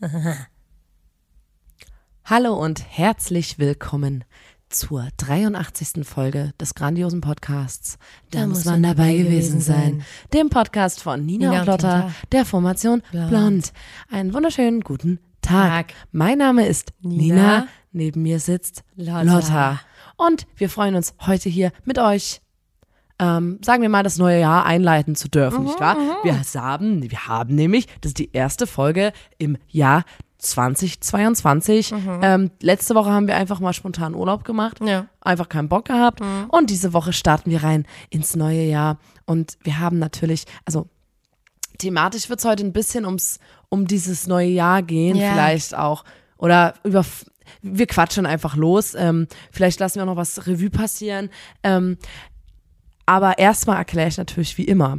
Hallo und herzlich willkommen zur 83. Folge des grandiosen Podcasts. Da, muss man dabei gewesen sein. Dem Podcast von Nina, Nina und Lotta. der Formation Blond. Blond. Einen wunderschönen guten Tag. Tag. Mein Name ist Nina. Nina. Neben mir sitzt Lotta. Lotta. Und wir freuen uns heute hier mit euch ähm, sagen wir mal, das neue Jahr einleiten zu dürfen, nicht wahr? Wir haben, wir haben nämlich, das ist die erste Folge im Jahr 2022. Ähm, letzte Woche haben wir einfach mal spontan Urlaub gemacht. Ja. Einfach keinen Bock gehabt. Und diese Woche starten wir rein ins neue Jahr. Und wir haben natürlich, also thematisch wird es heute ein bisschen ums, um dieses neue Jahr gehen, Ja. vielleicht auch. Oder über, wir quatschen einfach los. Ähm, vielleicht lassen wir auch noch was Revue passieren. Ähm, aber erstmal erkläre ich natürlich wie immer.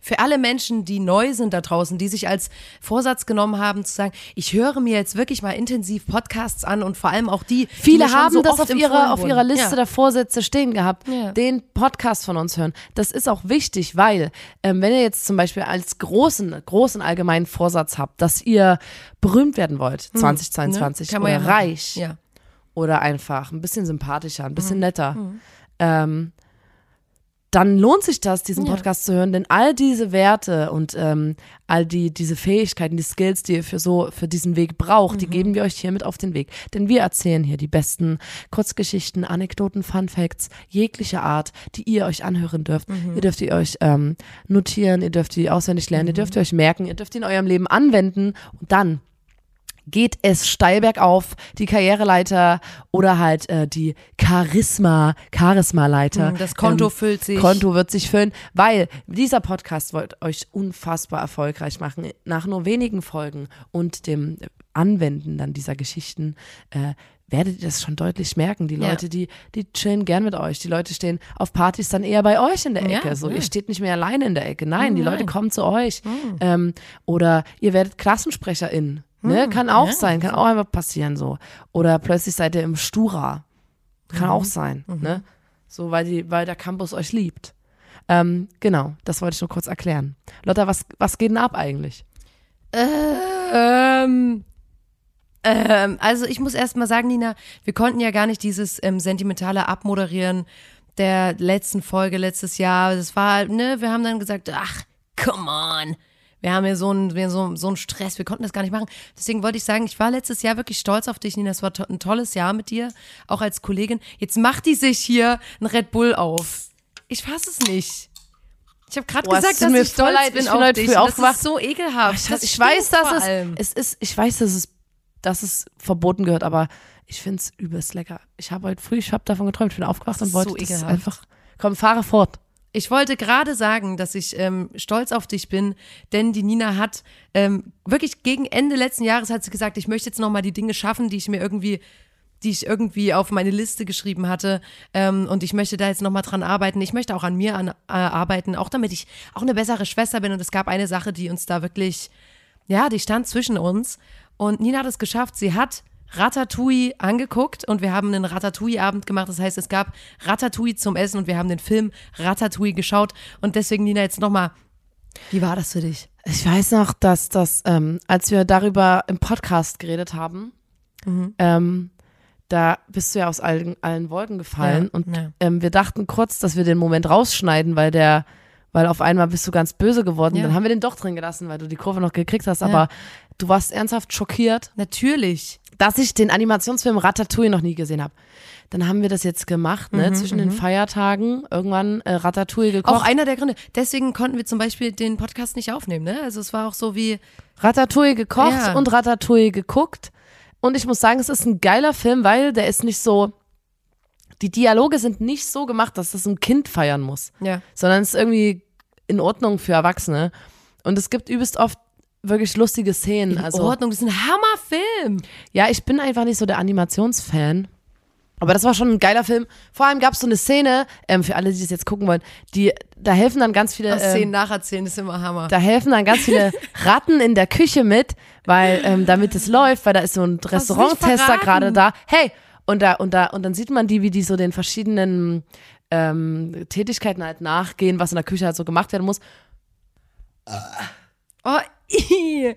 Für alle Menschen, die neu sind da draußen, die sich als Vorsatz genommen haben, zu sagen, ich höre mir jetzt wirklich mal intensiv Podcasts an und vor allem auch die, die Viele schon haben so das auf ihrer, auf ihrer Liste ja. der Vorsätze stehen gehabt, Ja. den Podcast von uns hören. Das ist auch wichtig, weil ähm, wenn ihr jetzt zum Beispiel als großen, großen allgemeinen Vorsatz habt, dass ihr berühmt werden wollt, 2022 Ne? Kann man oder ja reich oder einfach ein bisschen sympathischer, ein Mhm. bisschen netter, ähm, dann lohnt sich das, diesen Ja. Podcast zu hören, denn all diese Werte und ähm, all die diese Fähigkeiten, die Skills, die ihr für so für diesen Weg braucht, Mhm. die geben wir euch hier mit auf den Weg. Denn wir erzählen hier die besten Kurzgeschichten, Anekdoten, Fun Facts jeglicher Art, die ihr euch anhören dürft. Mhm. Ihr dürft die euch ähm, notieren, ihr dürft die auswendig lernen, ihr dürft die euch merken, ihr dürft die in eurem Leben anwenden und dann geht es steil bergauf, die Karriereleiter oder halt äh, die Charisma, Charisma-Leiter. Mhm, Das Konto Ähm, füllt sich. Konto wird sich füllen, weil dieser Podcast wird euch unfassbar erfolgreich machen. Nach nur wenigen Folgen und dem Anwenden dann dieser Geschichten äh, werdet ihr das schon deutlich merken. Die Ja. Leute, die, die chillen gern mit euch. Die Leute stehen auf Partys dann eher bei euch in der Ja, Ecke. so, ja. ihr steht nicht mehr alleine in der Ecke. Nein, die Nein. Leute kommen zu euch. Ähm, oder ihr werdet KlassensprecherInnen. Ne? Kann auch ja. sein, kann auch einfach passieren so. Oder plötzlich seid ihr im Stura. Kann auch sein. Ne? So, weil, die, weil der Campus euch liebt. Ähm, genau, das wollte ich nur kurz erklären. Lotta, was, was geht denn ab eigentlich? Ähm, ähm, also ich muss erst mal sagen, Nina, wir konnten ja gar nicht dieses ähm, sentimentale Abmoderieren der letzten Folge letztes Jahr. Das war, halt, ne, wir haben dann gesagt, ach, come on. Wir haben ja so einen, wir so, so einen Stress, wir konnten das gar nicht machen. Deswegen wollte ich sagen, ich war letztes Jahr wirklich stolz auf dich, Nina. Es war to ein tolles Jahr mit dir, auch als Kollegin. Jetzt macht die sich hier ein Red Bull auf. Ich fasse es nicht. Ich habe gerade gesagt, dass mir ich stolz leid, bin ich auf heute dich. früh Und Das aufgewacht. ist so ekelhaft. Ich, Das ich weiß, dass es, es ist, ich weiß, dass es, dass es verboten gehört, aber ich finde es übelst lecker. Ich habe heute früh, ich habe davon geträumt, ich bin aufgewacht und wollte so das einfach, komm, fahre fort. Ich wollte gerade sagen, dass ich ähm, stolz auf dich bin, denn die Nina hat ähm, wirklich gegen Ende letzten Jahres hat sie gesagt, ich möchte jetzt noch mal die Dinge schaffen, die ich mir irgendwie die ich irgendwie auf meine Liste geschrieben hatte ähm, und ich möchte da jetzt noch mal dran arbeiten. Ich möchte auch an mir an, äh, arbeiten, auch damit ich auch eine bessere Schwester bin und es gab eine Sache, die uns da wirklich ja, die stand zwischen uns und Nina hat es geschafft. Sie hat Ratatouille angeguckt und wir haben einen Ratatouille-Abend gemacht. Das heißt, es gab Ratatouille zum Essen und wir haben den Film Ratatouille geschaut. Und deswegen, Nina, jetzt nochmal, wie war das für dich? Ich weiß noch, dass das, ähm, als wir darüber im Podcast geredet haben, Mhm. ähm, da bist du ja aus allen, allen Wolken gefallen Ja, und ja. ähm, wir dachten kurz, dass wir den Moment rausschneiden, weil der, weil auf einmal bist du ganz böse geworden. Ja. Dann haben wir den doch drin gelassen, weil du die Kurve noch gekriegt hast, aber du warst ernsthaft schockiert, Natürlich. Dass ich den Animationsfilm Ratatouille noch nie gesehen habe. Dann haben wir das jetzt gemacht, Mhm, ne, zwischen den Feiertagen, irgendwann äh, Ratatouille gekocht. Auch einer der Gründe. Deswegen konnten wir zum Beispiel den Podcast nicht aufnehmen, ne? Also es war auch so wie, Ratatouille gekocht Ja. und Ratatouille geguckt. Und ich muss sagen, es ist ein geiler Film, weil der ist nicht so. Die Dialoge sind nicht so gemacht, dass das ein Kind feiern muss, ja. sondern es ist irgendwie in Ordnung für Erwachsene. Und es gibt übelst oft wirklich lustige Szenen. In also, Ordnung, das ist ein Hammerfilm. ja, ich bin einfach nicht so der Animationsfan. Aber das war schon ein geiler Film. Vor allem gab es so eine Szene, ähm, für alle, die das jetzt gucken wollen, die, da helfen dann ganz viele. Das Szenen Ähm, nacherzählen ist immer Hammer. da helfen dann ganz viele Ratten in der Küche mit, weil ähm, damit es läuft, weil da ist so ein Restauranttester gerade da. Hey, und da und da und dann sieht man die, wie die so den verschiedenen ähm, Tätigkeiten halt nachgehen, was in der Küche halt so gemacht werden muss. Oh.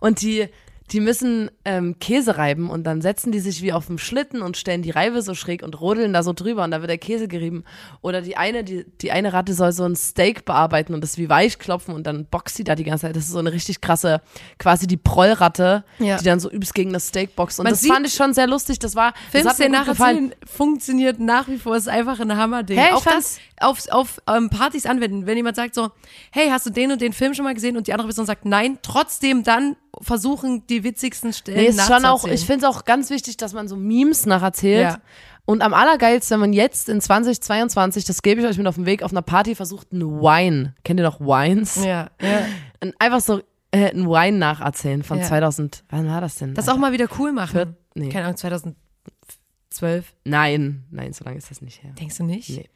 Und die, die müssen ähm, Käse reiben und dann setzen die sich wie auf dem Schlitten und stellen die Reibe so schräg und rodeln da so drüber und da wird der Käse gerieben. Oder die eine, die, die eine Ratte soll so ein Steak bearbeiten und das wie weich klopfen und dann boxt sie da die ganze Zeit. Das ist so eine richtig krasse, quasi die Prollratte, Ja. die dann so übelst gegen das Steak boxt. Und Man das fand ich schon sehr lustig. Das war, Filmszenen nacherzählen funktioniert nach wie vor, ist einfach ein Hammerding. Hey, auch das auf, auf ähm, Partys anwenden. Wenn jemand sagt so, hey, hast du den und den Film schon mal gesehen? Und die andere Person sagt nein, trotzdem dann versuchen, die witzigsten Stellen Nee, ist schon auch, ich finde es auch ganz wichtig, dass man so Memes nacherzählt. Ja. Und am allergeilsten, wenn man jetzt in 2022, das gebe ich euch mit auf den Weg, auf einer Party versucht, ein Wine, kennt ihr noch Wines? ja, ja. Ein- Einfach so äh, ein Wine nacherzählen von Ja. 2000, wann war das denn? Das auch mal wieder cool machen. Viert- nee. Keine Ahnung, 2012. Nein, nein, so lange ist das nicht her. Denkst du nicht? Nee.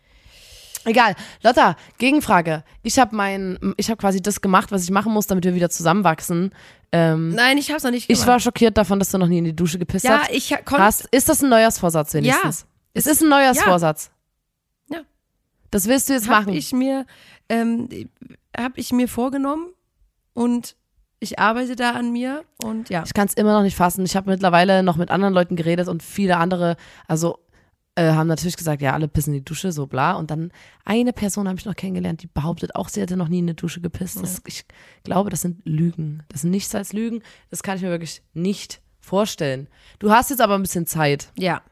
Egal. Lotta, Gegenfrage. Ich habe mein, ich habe quasi das gemacht, was ich machen muss, damit wir wieder zusammenwachsen. Ähm, Nein, ich hab's noch nicht gemacht. ich war schockiert davon, dass du noch nie in die Dusche gepisst ja, hast. ich konnte. hast. Ist das ein Neujahrsvorsatz wenigstens? Es ist ein Neujahrsvorsatz. Ja. Das willst du jetzt Hab machen. ich mir, ähm, habe ich mir vorgenommen und ich arbeite da an mir und ja. Ich kann es immer noch nicht fassen. Ich habe mittlerweile noch mit anderen Leuten geredet und viele andere, also äh, haben natürlich gesagt, ja, alle pissen in die Dusche, so bla. Und dann eine Person habe ich noch kennengelernt, die behauptet auch, sie hätte noch nie in eine Dusche gepisst. Das, ich glaube, das sind Lügen. Das sind nichts als Lügen. Das kann ich mir wirklich nicht vorstellen. Du hast jetzt aber ein bisschen Zeit. Ja.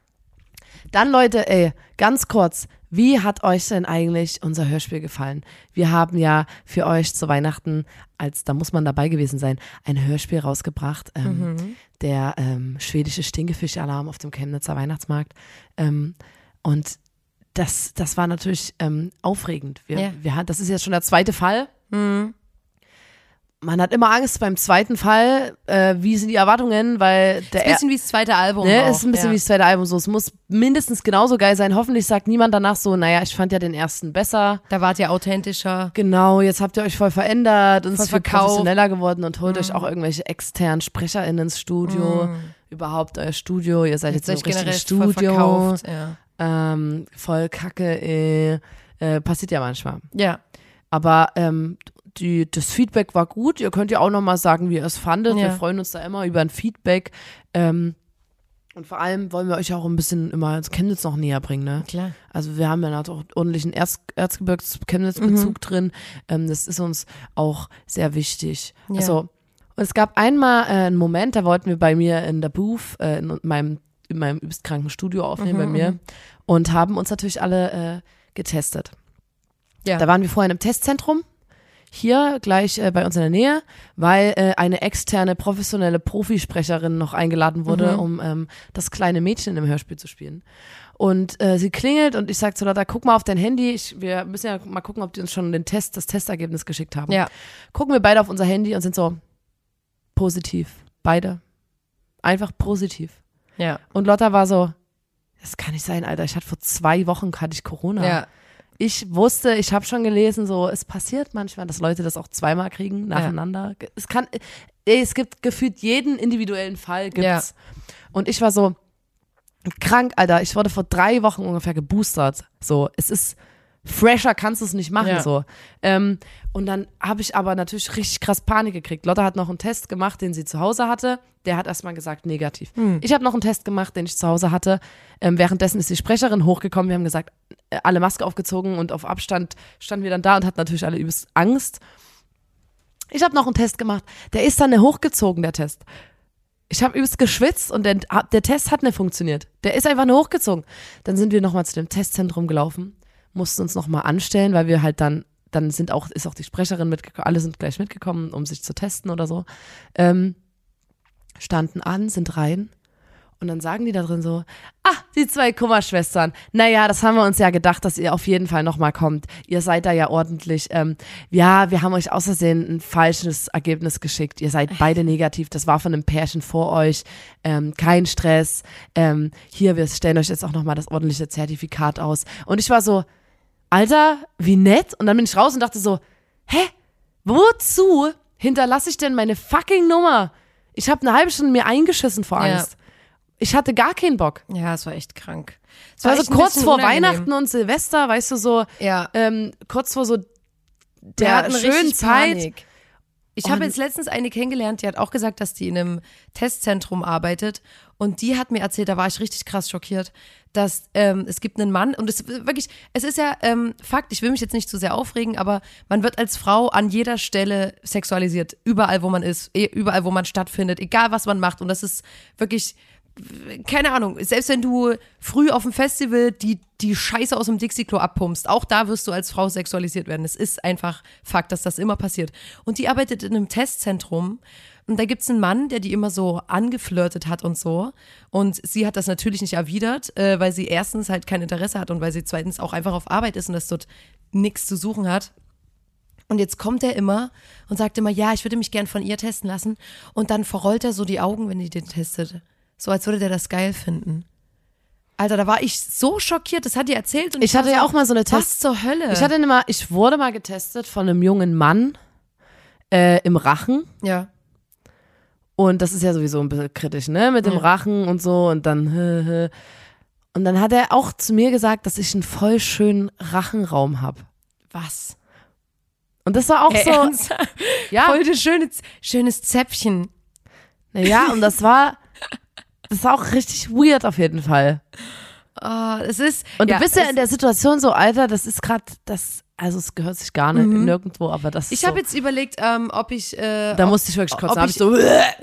Dann, Leute, ey, ganz kurz, wie hat euch denn eigentlich unser Hörspiel gefallen? Wir haben ja für euch zu Weihnachten, als da muss man dabei gewesen sein, ein Hörspiel rausgebracht, ähm, der ähm, schwedische Stinkefisch-Alarm auf dem Chemnitzer Weihnachtsmarkt. Ähm, und das, das war natürlich ähm, aufregend. Wir, Ja. wir, das ist jetzt schon der zweite Fall. Man hat immer Angst beim zweiten Fall, äh, wie sind die Erwartungen, weil der Bisschen wie das zweite Album. Ne, auch. ist ein bisschen ja. wie das zweite Album so. Es muss mindestens genauso geil sein. Hoffentlich sagt niemand danach so, naja, ich fand ja den ersten besser. Da wart ihr authentischer. Genau, jetzt habt ihr euch voll verändert und es Voll ist viel verkauft. professioneller geworden und holt euch auch irgendwelche externen SprecherInnen ins Studio. Überhaupt euer Studio, ihr seid jetzt, Jetzt so ein euch generell richtiges voll Studio. verkauft. Ja. Ähm, voll kacke, äh, äh, passiert ja manchmal. ja. Aber ähm, die, das Feedback war gut. Ihr könnt ja auch nochmal sagen, wie ihr es fandet. Wir Ja. freuen uns da immer über ein Feedback. Ähm, und vor allem wollen wir euch auch ein bisschen immer ins Chemnitz noch näher bringen, ne? Klar. Also wir haben ja noch auch ordentlichen Erz Erzgebirgs-Chemnitz-Bezug Mhm. drin. Ähm, das ist uns auch sehr wichtig. Ja. Also und es gab einmal äh, einen Moment, da wollten wir bei mir in der Booth, äh, in meinem, in meinem übelst kranken Studio aufnehmen Mhm, bei mir und haben uns natürlich alle äh, getestet. Ja. Da waren wir vorher in einem Testzentrum, hier gleich äh, bei uns in der Nähe, weil äh, eine externe professionelle Profisprecherin noch eingeladen wurde, Mhm. um ähm, das kleine Mädchen im Hörspiel zu spielen. Und äh, sie klingelt und ich sage zu Lotta, guck mal auf dein Handy. Ich, wir müssen ja mal gucken, ob die uns schon den Test, das Testergebnis geschickt haben. Ja. Gucken wir beide auf unser Handy und sind so positiv. Beide. Einfach positiv. Ja. Und Lotta war so, das kann nicht sein, Alter. Ich hatte vor zwei Wochen hatte ich Corona Ja. Ich wusste, ich habe schon gelesen, so es passiert manchmal, dass Leute das auch zweimal kriegen nacheinander. Es kann, es gibt gefühlt jeden individuellen Fall gibt's. Und ich war so krank, Alter. Ich wurde vor drei Wochen ungefähr geboostert. So, es ist fresher kannst du es nicht machen Ja. so. Ähm, und dann habe ich aber natürlich richtig krass Panik gekriegt. Lotta hat noch einen Test gemacht, den sie zu Hause hatte. Der hat erstmal gesagt negativ. Ich habe noch einen Test gemacht, den ich zu Hause hatte. Ähm, währenddessen ist die Sprecherin hochgekommen. Wir haben gesagt, äh, alle Maske aufgezogen und auf Abstand standen wir dann da und hatten natürlich alle übelst Angst. Ich habe noch einen Test gemacht. Der ist dann hochgezogen, der Test. Ich habe übelst geschwitzt und der, der Test hat nicht funktioniert. Der ist einfach nur hochgezogen. Dann sind wir nochmal zu dem Testzentrum gelaufen, mussten uns nochmal anstellen, weil wir halt dann, dann sind auch, ist auch die Sprecherin mitgekommen, alle sind gleich mitgekommen, um sich zu testen oder so. Ähm, standen an, sind rein Und dann sagen die da drin so, ah, die zwei Kummerschwestern. Naja, das haben wir uns ja gedacht, dass ihr auf jeden Fall nochmal kommt. Ihr seid da ja ordentlich. Ähm, ja, wir haben euch außersehen ein falsches Ergebnis geschickt. Ihr seid beide negativ. Das war von einem Pärchen vor euch. Ähm, kein Stress. Ähm, hier, wir stellen euch jetzt auch nochmal das ordentliche Zertifikat aus. Und ich war so, Alter, wie nett. Und dann bin ich raus und dachte so, hä? Wozu hinterlasse ich denn meine fucking Nummer? Ich habe eine halbe Stunde mir eingeschissen vor Ja. Angst. Ich hatte gar keinen Bock. Ja, es war echt krank. Es war echt so kurz vor unangenehm. Weihnachten und Silvester, weißt du, so Ja. ähm, kurz vor so der schönen Zeit. Panik. Ich habe jetzt letztens eine kennengelernt, die hat auch gesagt, dass die in einem Testzentrum arbeitet. Und die hat mir erzählt, da war ich richtig krass schockiert, dass ähm, es gibt einen Mann, und es wirklich, es ist ja ähm, Fakt, ich will mich jetzt nicht zu sehr aufregen, aber man wird als Frau an jeder Stelle sexualisiert. Überall, wo man ist, eh- überall, wo man stattfindet, egal was man macht. Und das ist wirklich keine Ahnung, selbst wenn du früh auf dem Festival die, die Scheiße aus dem Dixie-Klo abpumpst, auch da wirst du als Frau sexualisiert werden. Es ist einfach Fakt, dass das immer passiert. Und die arbeitet in einem Testzentrum und da gibt's einen Mann, der die immer so angeflirtet hat und so. Und sie hat das natürlich nicht erwidert, äh, weil sie erstens halt kein Interesse hat und weil sie zweitens auch einfach auf Arbeit ist und das dort nichts zu suchen hat. Und jetzt kommt er immer und sagt immer, ja, ich würde mich gern von ihr testen lassen. Und dann verrollt er so die Augen, wenn die den testet. So als würde der das geil finden. Alter, da war ich so schockiert, das hat die erzählt. Und Ich hatte ja auch mal so eine Was Test. zur Hölle? Ich hatte mal, ich wurde mal getestet von einem jungen Mann äh, im Rachen. ja. Und das ist ja sowieso ein bisschen kritisch, ne? Mit dem Ja. Rachen und so und dann. hä, hä. Und dann hat er auch zu mir gesagt, dass ich einen voll schönen Rachenraum habe. Was? Und das war auch Ey, so. ernsthaft? Ja, Voll das schöne, schönes Zäpfchen. ja, und das war. Das war auch richtig weird auf jeden Fall. Oh, es ist. Und du bist ja in der Situation so, Alter, das ist gerade das. Also es gehört sich gar nicht nirgendwo, aber das ist Mhm. Ich so, habe jetzt überlegt, ähm, ob ich. Äh, da ob, musste ich wirklich kurz, ich- ich so,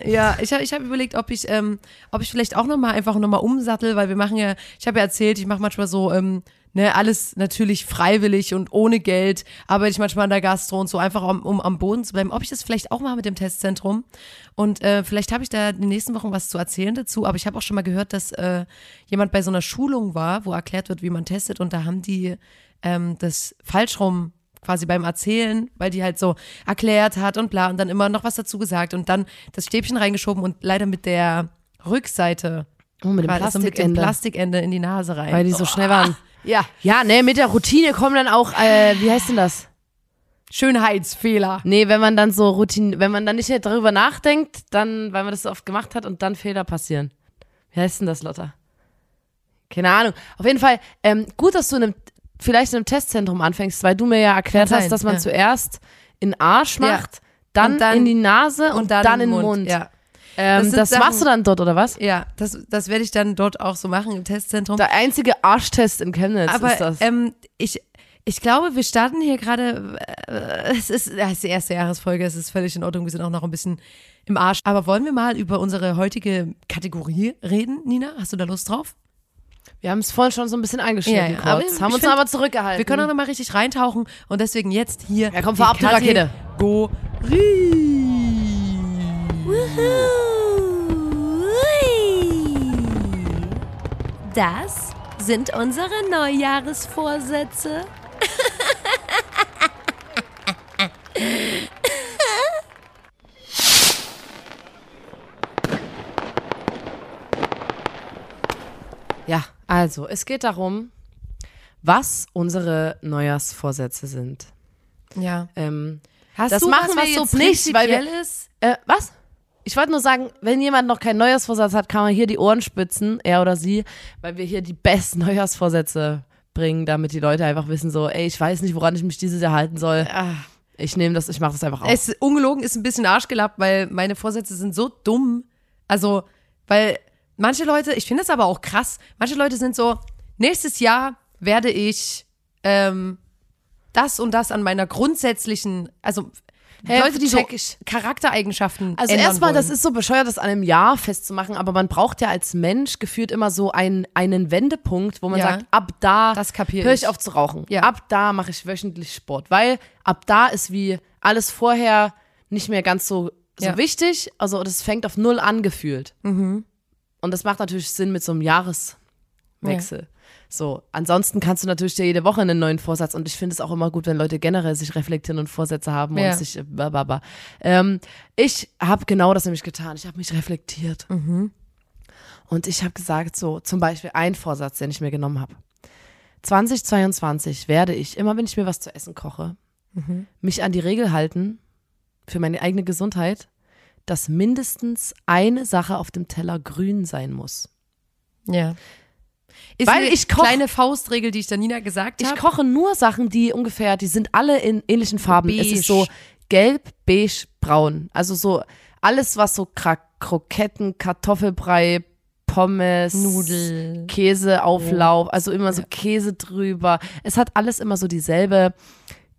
Ja, ich habe ich hab überlegt, ob ich, ähm, ob ich vielleicht auch nochmal einfach nochmal umsattel, weil wir machen ja, ich habe ja erzählt, ich mache manchmal so, ähm, ne, alles natürlich freiwillig und ohne Geld, arbeite ich manchmal an der Gastro und so, einfach um, um am Boden zu bleiben. Ob ich das vielleicht auch mache mit dem Testzentrum. Und äh, vielleicht habe ich da in den nächsten Wochen was zu erzählen dazu, aber ich habe auch schon mal gehört, dass äh, jemand bei so einer Schulung war, wo erklärt wird, wie man testet und da haben die ähm, das falsch rum quasi beim Erzählen, weil die halt so erklärt hat und bla und dann immer noch was dazu gesagt und dann das Stäbchen reingeschoben und leider mit der Rückseite oh, mit dem war das so mit dem Plastikende, Plastikende in die Nase rein. weil die so schnell waren. Ja, Ja, ne, mit der Routine kommen dann auch, äh, wie heißt denn das? Schönheitsfehler. Nee, wenn man dann so Routine, wenn man dann nicht darüber nachdenkt, dann, weil man das so oft gemacht hat und dann Fehler passieren. Wie heißt denn das, Lotta? Keine Ahnung. Auf jeden Fall, ähm, gut, dass du in einem, vielleicht in einem Testzentrum anfängst, weil du mir ja erklärt hast, dass man ja. zuerst in Arsch Ja. macht, dann, Und dann- in die Nase und, dann, in den Mund. Ja, Ähm, Das das machst du dann dort, oder was? ja das, das werde ich dann dort auch so machen im Testzentrum. Der einzige Arschtest in Chemnitz Aber ist das. Ähm, ich, ich glaube, wir starten hier gerade, äh, es ist, ja, es ist die erste Jahresfolge, es ist völlig in Ordnung, wir sind auch noch ein bisschen im Arsch. Aber wollen wir mal über unsere heutige Kategorie reden, Nina? Hast du da Lust drauf? wir haben es vorhin schon so ein bisschen eingeschnitten Ja, ja, kurz, haben uns find, aber zurückgehalten. Wir können auch noch mal richtig reintauchen und deswegen jetzt hier. Ja, komm, fahr ab, die Rakete. Kategorie. Das sind unsere Neujahresvorsätze. Ja, also, es geht darum, was unsere Neujahrsvorsätze sind. Ja. Ähm, Hast Das du machen was, wir was jetzt so nicht, weil wir- prinzipielles? äh, was? Ich wollte nur sagen, wenn jemand noch keinen Neujahrsvorsatz hat, kann man hier die Ohren spitzen, er oder sie, weil wir hier die besten Neujahrsvorsätze bringen, damit die Leute einfach wissen so, ey, ich weiß nicht, woran ich mich dieses Jahr halten soll. Ich nehme das, ich mache das einfach auf. Es ungelogen ist ein bisschen arschgelappt, weil meine Vorsätze sind so dumm. Also, weil manche Leute, ich finde das aber auch krass, manche Leute sind so, nächstes Jahr werde ich ähm, das und das an meiner grundsätzlichen, also Hä, Leute, die so. Charaktereigenschaften Also erstmal, das ist so bescheuert, das an einem Jahr festzumachen, aber man braucht ja als Mensch gefühlt immer so einen, einen Wendepunkt, wo man Ja. sagt, ab da höre ich auf zu rauchen. Ja. Ab da mache ich wöchentlich Sport, weil ab da ist wie alles vorher nicht mehr ganz so, so Ja. wichtig, also das fängt auf null an gefühlt. Und das macht natürlich Sinn mit so einem Jahreswechsel. So, ansonsten kannst du natürlich dir jede Woche einen neuen Vorsatz und ich finde es auch immer gut, wenn Leute generell sich reflektieren und Vorsätze haben Ja. und sich äh, bababa. Ähm, ich habe genau das nämlich getan. Ich habe mich reflektiert. Und ich habe gesagt, so zum Beispiel ein Vorsatz, den ich mir genommen habe. 2022 werde ich, immer wenn ich mir was zu essen koche, mich an die Regel halten, für meine eigene Gesundheit, dass mindestens eine Sache auf dem Teller grün sein muss. Ja. Ist Weil ich koch- kleine Faustregel, die ich der Nina gesagt Ich habe. koche nur Sachen, die ungefähr, die sind alle in ähnlichen Farben. Es Beige. ist so gelb, beige, braun. Also so alles, was so Kra Kroketten, Kartoffelbrei, Pommes, Nudel. Käseauflauf, also immer so Käse drüber. Es hat alles immer so dieselbe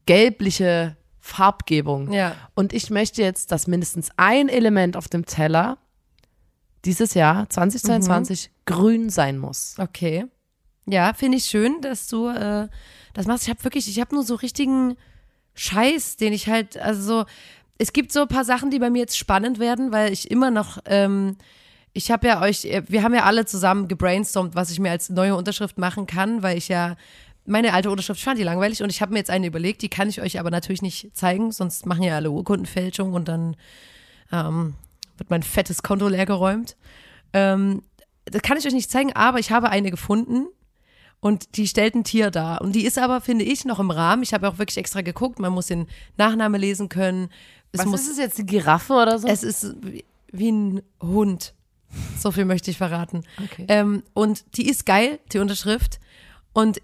gelbliche Farbgebung. Ja. Und ich möchte jetzt, dass mindestens ein Element auf dem Teller dieses Jahr 2022 grün sein muss. Okay. Ja, finde ich schön, dass du äh, das machst. Ich habe wirklich, ich habe nur so richtigen Scheiß, den ich halt, also so, es gibt so ein paar Sachen, die bei mir jetzt spannend werden, weil ich immer noch, ähm, ich habe ja euch, wir haben ja alle zusammen gebrainstormt, was ich mir als neue Unterschrift machen kann, weil ich ja meine alte Unterschrift fand die langweilig und ich habe mir jetzt eine überlegt, die kann ich euch aber natürlich nicht zeigen, sonst machen ja alle Urkundenfälschung und dann ähm, wird mein fettes Konto leergeräumt. Ähm, das kann ich euch nicht zeigen, aber ich habe eine gefunden und die stellt ein Tier dar. Und die ist aber, finde ich, noch im Rahmen. Ich habe auch wirklich extra geguckt, man muss den Nachname lesen können. Es Was muss, ist es jetzt, die Giraffe oder so? es ist wie, wie ein Hund. So viel möchte ich verraten. Okay. Ähm, und die ist geil, die Unterschrift. Und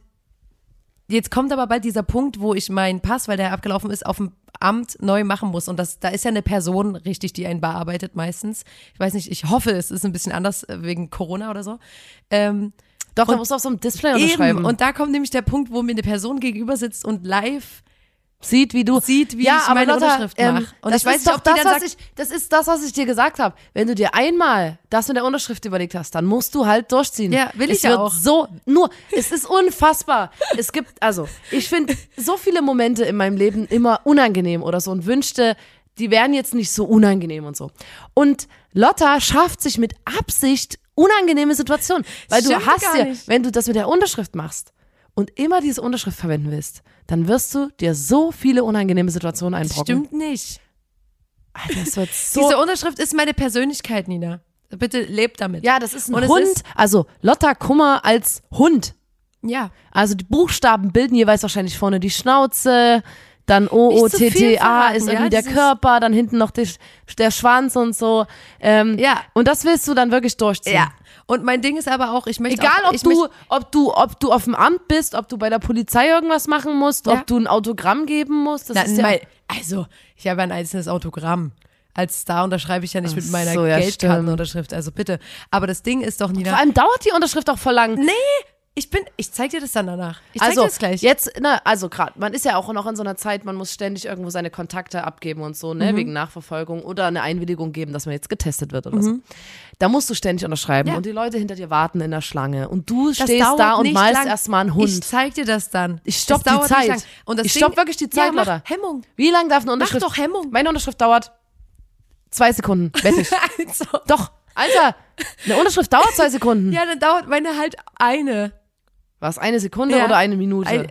jetzt kommt aber bald dieser Punkt, wo ich meinen Pass, weil der abgelaufen ist, auf dem Amt neu machen muss. Und das, da ist ja eine Person richtig, die einen bearbeitet meistens. Ich weiß nicht, ich hoffe, es ist ein bisschen anders äh, wegen Corona oder so. Ähm, Doch, da und- musst du auf so einem Display unterschreiben. Eben. Und da kommt nämlich der Punkt, wo mir eine Person gegenüber sitzt und live sieht, wie du sieht, wie ja, ich meine Lotta, Unterschrift ähm, mache. Und das ich weiß nicht, doch ob das, was ich, das ist das, was ich dir gesagt habe. Wenn du dir einmal das mit der Unterschrift überlegt hast, dann musst du halt durchziehen. Ja, will es ich ja wird auch. So, nur, es ist unfassbar. es gibt, also, ich finde so viele Momente in meinem Leben immer unangenehm oder so und wünschte, die wären jetzt nicht so unangenehm und so. Und Lotta schafft sich mit Absicht unangenehme Situationen, weil du Stimmt hast gar ja, wenn du das mit der Unterschrift machst und immer diese Unterschrift verwenden willst, dann wirst du dir so viele unangenehme Situationen einbrocken. stimmt nicht. Alter, das wird so. Diese Unterschrift ist meine Persönlichkeit, Nina. Bitte lebt damit. ja, das ist ein Und Hund. ist- also Lotta Kummer als Hund. Ja. Also die Buchstaben bilden jeweils wahrscheinlich vorne die Schnauze, dann O, O, Nicht zu T, viel T, A verraten, ist irgendwie ja, der Körper, dann hinten noch die, der Schwanz und so. Ähm, Ja. Und das willst du dann wirklich durchziehen. Ja. Und mein Ding ist aber auch, ich möchte Egal, auch, ob ich du, möchte- ob du, ob du auf dem Amt bist, ob du bei der Polizei irgendwas machen musst, Ja. ob du ein Autogramm geben musst. Das Na, ist ja, mein, also, ich habe ein einzelnes Autogramm. Als Star unterschreibe ich ja nicht mit Ach meiner so, ja, Geldkartenunterschrift. Also bitte. Aber das Ding ist doch, vor Nina. allem dauert die Unterschrift auch voll lang. Nee, ich bin, ich zeig dir das dann danach. Ich zeig also dir das gleich. jetzt, na, also gerade, man ist ja auch noch in so einer Zeit, man muss ständig irgendwo seine Kontakte abgeben und so, Mhm. ne, wegen Nachverfolgung oder eine Einwilligung geben, dass man jetzt getestet wird oder so. Da musst du ständig unterschreiben Mhm. Ja. und die Leute hinter dir warten in der Schlange und du Das stehst da und malst lang. erstmal einen Hund. Ich zeig dir das dann. Ich stopp Das die Zeit. Und das Ich stopp wirklich die Zeit, ja, mach Lotta. Hemmung. Wie lange darf eine Unterschrift? doch Hemmung. Meine Unterschrift dauert zwei Sekunden, wette ich. Also, Doch, Alter, eine Unterschrift dauert zwei Sekunden. ja, dann dauert meine halt eine. Was, eine Sekunde Ja. oder eine Minute? Ein-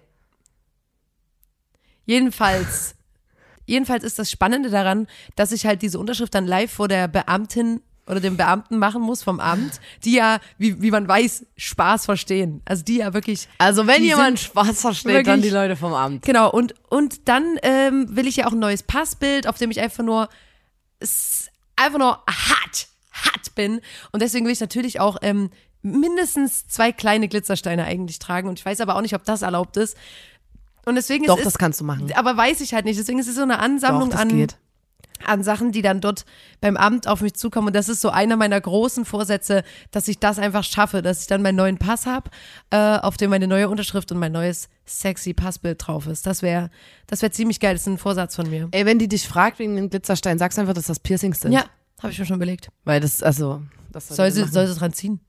Jedenfalls, jedenfalls ist das Spannende daran, dass ich halt diese Unterschrift dann live vor der Beamtin oder dem Beamten machen muss vom Amt, die ja, wie, wie man weiß, Spaß verstehen. Also die ja wirklich. also wenn jemand Spaß versteht, dann wirklich- die Leute vom Amt. Genau, und, und dann ähm, will ich ja auch ein neues Passbild, auf dem ich einfach nur einfach nur hart, hart bin. Und deswegen will ich natürlich auch ähm, mindestens zwei kleine Glitzersteine eigentlich tragen. Und ich weiß aber auch nicht, ob das erlaubt ist. Und deswegen Doch, ist das kannst du machen. aber weiß ich halt nicht. Deswegen ist es so eine Ansammlung Doch, an, geht. an Sachen, die dann dort beim Amt auf mich zukommen. Und das ist so einer meiner großen Vorsätze, dass ich das einfach schaffe, dass ich dann meinen neuen Pass habe, äh, auf dem meine neue Unterschrift und mein neues sexy Passbild drauf ist. Das wäre das wär ziemlich geil. Das ist ein Vorsatz von mir. Ey, wenn die dich fragt wegen den Glitzersteinen, sagst einfach, dass das Piercings sind. Ja, habe ich mir schon überlegt. Weil das, also, das Soll die sie, soll sie dran ziehen?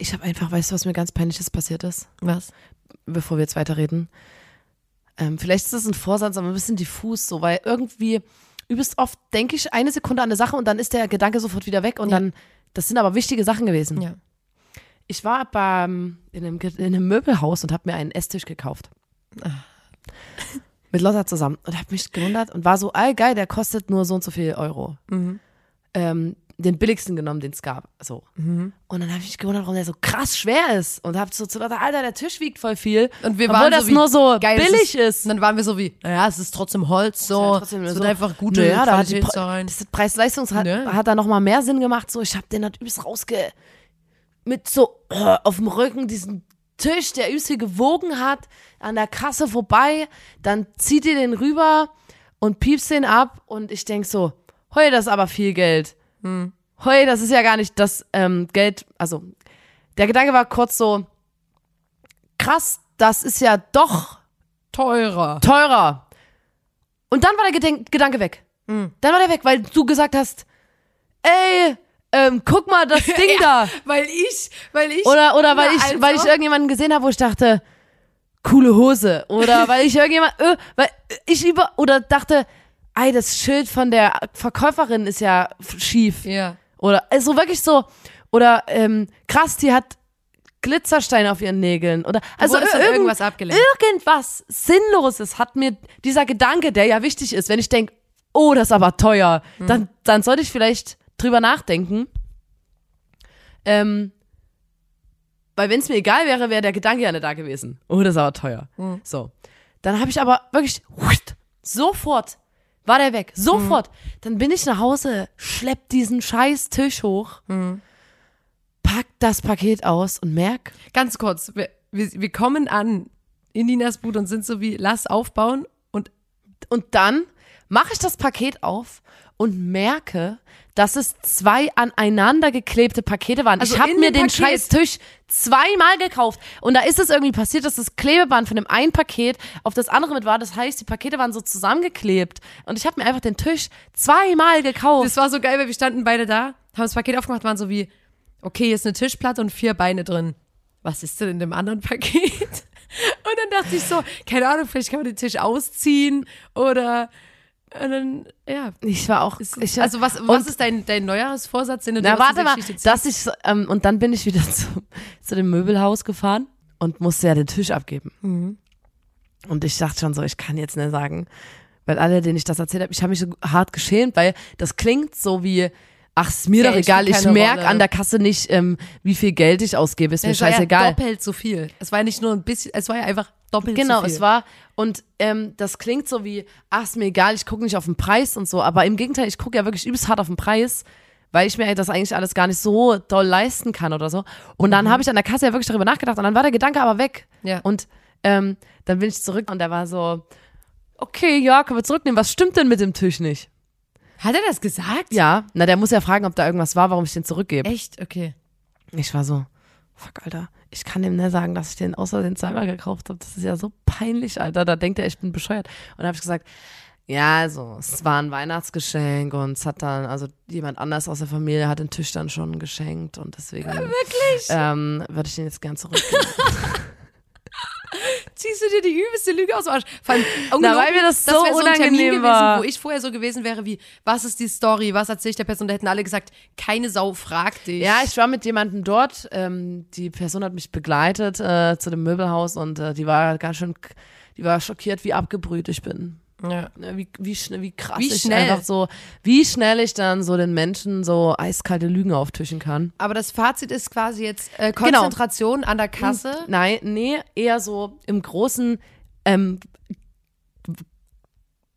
Ich habe einfach, weißt du, was mir ganz peinliches passiert ist, Was? bevor wir jetzt weiterreden? Ähm, vielleicht ist das ein Vorsatz, aber ein bisschen diffus so, weil irgendwie übelst oft denke ich eine Sekunde an eine Sache und dann ist der Gedanke sofort wieder weg und Ja. dann das sind aber wichtige Sachen gewesen. Ja. Ich war beim, in, einem, in einem Möbelhaus und habe mir einen Esstisch gekauft. Mit Lotta zusammen. Und habe mich gewundert und war so, ey, geil, der kostet nur so und so viel Euro. Ähm, den billigsten genommen, den es gab. So. Und dann habe ich mich gewundert, warum der so krass schwer ist. Und habe so zu Lotta, Alter, der Tisch wiegt voll viel. Und wir Obwohl waren das so wie, nur so billig ist. Und dann waren wir so wie, naja, es ist trotzdem Holz, so. Ja, trotzdem es so, wird einfach gute naja, da hat die Pre das Preis-Leistungs hat, Ne? hat da nochmal mehr Sinn gemacht. So, ich habe den halt übelst rausge... Mit so äh, auf dem Rücken diesen Tisch, der übelst viel gewogen hat, an der Kasse vorbei. Dann zieht ihr den rüber und piepst den ab. Und ich denk so, heu, das ist aber viel Geld. Hm. Heu, das ist ja gar nicht das ähm, Geld. Also, der Gedanke war kurz so, krass, das ist ja doch Teurer. teurer. Und dann war der Gedenk Gedanke weg. Hm. Dann war der weg, weil du gesagt hast, ey, ähm, guck mal das Ding da. Weil ich, weil ich. Oder, oder weil, ich, also. weil ich irgendjemanden gesehen habe, wo ich dachte, coole Hose. Oder weil ich irgendjemand, äh, weil ich über, oder dachte, ey, das Schild von der Verkäuferin ist ja schief. Ja. Oder also wirklich so, oder ähm, krass, die hat Glitzersteine auf ihren Nägeln. Oder also von irgend- irgendwas abgelenkt. Irgendwas Sinnloses hat mir dieser Gedanke, der ja wichtig ist, wenn ich denke, oh, das ist aber teuer, Hm. dann, dann sollte ich vielleicht drüber nachdenken. Ähm, weil wenn es mir egal wäre, wäre der Gedanke ja nicht da gewesen. Oh, das ist aber teuer. Hm. So. Dann habe ich aber wirklich sofort war der weg. Sofort. Hm. Dann bin ich nach Hause, schlepp diesen scheiß Tisch hoch, Hm. pack das Paket aus und merk, Ganz kurz, wir, wir, wir kommen an in Ninas Bude und sind so wie, lass aufbauen und Und dann mache ich das Paket auf und merke, dass es zwei aneinander geklebte Pakete waren. Also ich habe mir den Paket- scheiß Tisch zweimal gekauft. Und da ist es irgendwie passiert, dass das Klebeband von dem einen Paket auf das andere mit war. Das heißt, die Pakete waren so zusammengeklebt. Und ich habe mir einfach den Tisch zweimal gekauft. das war so geil, weil wir standen beide da, haben das Paket aufgemacht, waren so wie, okay, hier ist eine Tischplatte und vier Beine drin. Was ist denn in dem anderen Paket? Und dann dachte ich so, keine Ahnung, vielleicht kann man den Tisch ausziehen oder und dann, ja. ich war auch. ich war, Also was, was ist dein, dein Neujahrsvorsatz, den du Na, warte mal, dass ich, ähm, und dann bin ich wieder zu, zu dem Möbelhaus gefahren und musste ja den Tisch abgeben. Mhm. Und ich dachte schon so, ich kann jetzt nicht sagen, weil alle, denen ich das erzählt habe, ich habe mich so hart geschämt, weil das klingt so wie, ach, ist mir Geld doch egal, ich keine merk Rolle. an der Kasse nicht, ähm, wie viel Geld ich ausgebe, ist mir es war ja doppelt so viel. Es war ja nicht nur ein bisschen, es war ja einfach doppelt Genau, so viel. es war, und ähm, das klingt so wie, ach, ist mir egal, ich gucke nicht auf den Preis und so, aber im Gegenteil, ich gucke ja wirklich übelst hart auf den Preis, weil ich mir das eigentlich alles gar nicht so doll leisten kann oder so. Und dann habe ich an der Kasse ja wirklich darüber nachgedacht und dann war der Gedanke aber weg. Ja. Und ähm, dann bin ich zurück und der war so, okay, ja, können wir zurücknehmen, was stimmt denn mit dem Tisch nicht? Hat er das gesagt? Ja, na, der muss ja fragen, ob da irgendwas war, warum ich den zurückgebe. Echt? Okay. Ich war so, fuck, Alter, ich kann dem nicht sagen, dass ich den außer den zweimal gekauft habe. Das ist ja so peinlich, Alter. Da denkt er, ich bin bescheuert. Und dann habe ich gesagt, ja, also, es war ein Weihnachtsgeschenk und es hat dann, also jemand anders aus der Familie hat den Tisch dann schon geschenkt und deswegen Wirklich? ähm, würde ich den jetzt gern zurückgeben. Ziehst du dir die übelste Lüge aus dem Arsch? Vor allem, Na, weil mir das so wär ein Termin unangenehm gewesen, war. wo ich vorher so gewesen wäre wie, was ist die Story, was erzähle ich der Person? Da hätten alle gesagt, keine Sau fragt dich. ja, ich war mit jemandem dort. Ähm, die Person hat mich begleitet äh, zu dem Möbelhaus und äh, die war ganz schön, die war schockiert, wie abgebrüht ich bin. Ja. Ne, wie, wie, schnell, wie krass Wie ich schnell. einfach so, wie schnell ich dann so den Menschen so eiskalte Lügen auftischen kann. Aber das Fazit ist quasi jetzt äh, Genau. Konzentration an der Kasse. Nein, nee, eher so im Großen, ähm,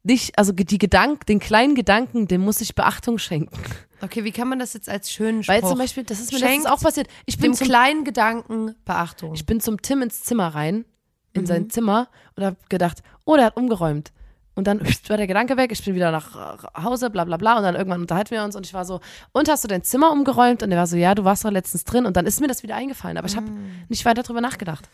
nicht, also die Gedank, den kleinen Gedanken, dem muss ich Beachtung schenken. Okay, wie kann man das jetzt als schönen Spruch? Weil zum Beispiel, das ist mir letztens auch passiert. Ich bin, dem zum, kleinen Gedanken Beachtung. ich bin zum Tim ins Zimmer rein, in Mhm. sein Zimmer und habe gedacht, oh, der hat umgeräumt. Und dann war der Gedanke weg, ich bin wieder nach äh, Hause, bla bla bla. Und dann irgendwann unterhalten wir uns und ich war so, und hast du dein Zimmer umgeräumt? Und er war so, ja, du warst doch letztens drin. Und dann ist mir das wieder eingefallen. Aber ich habe nicht weiter drüber nachgedacht.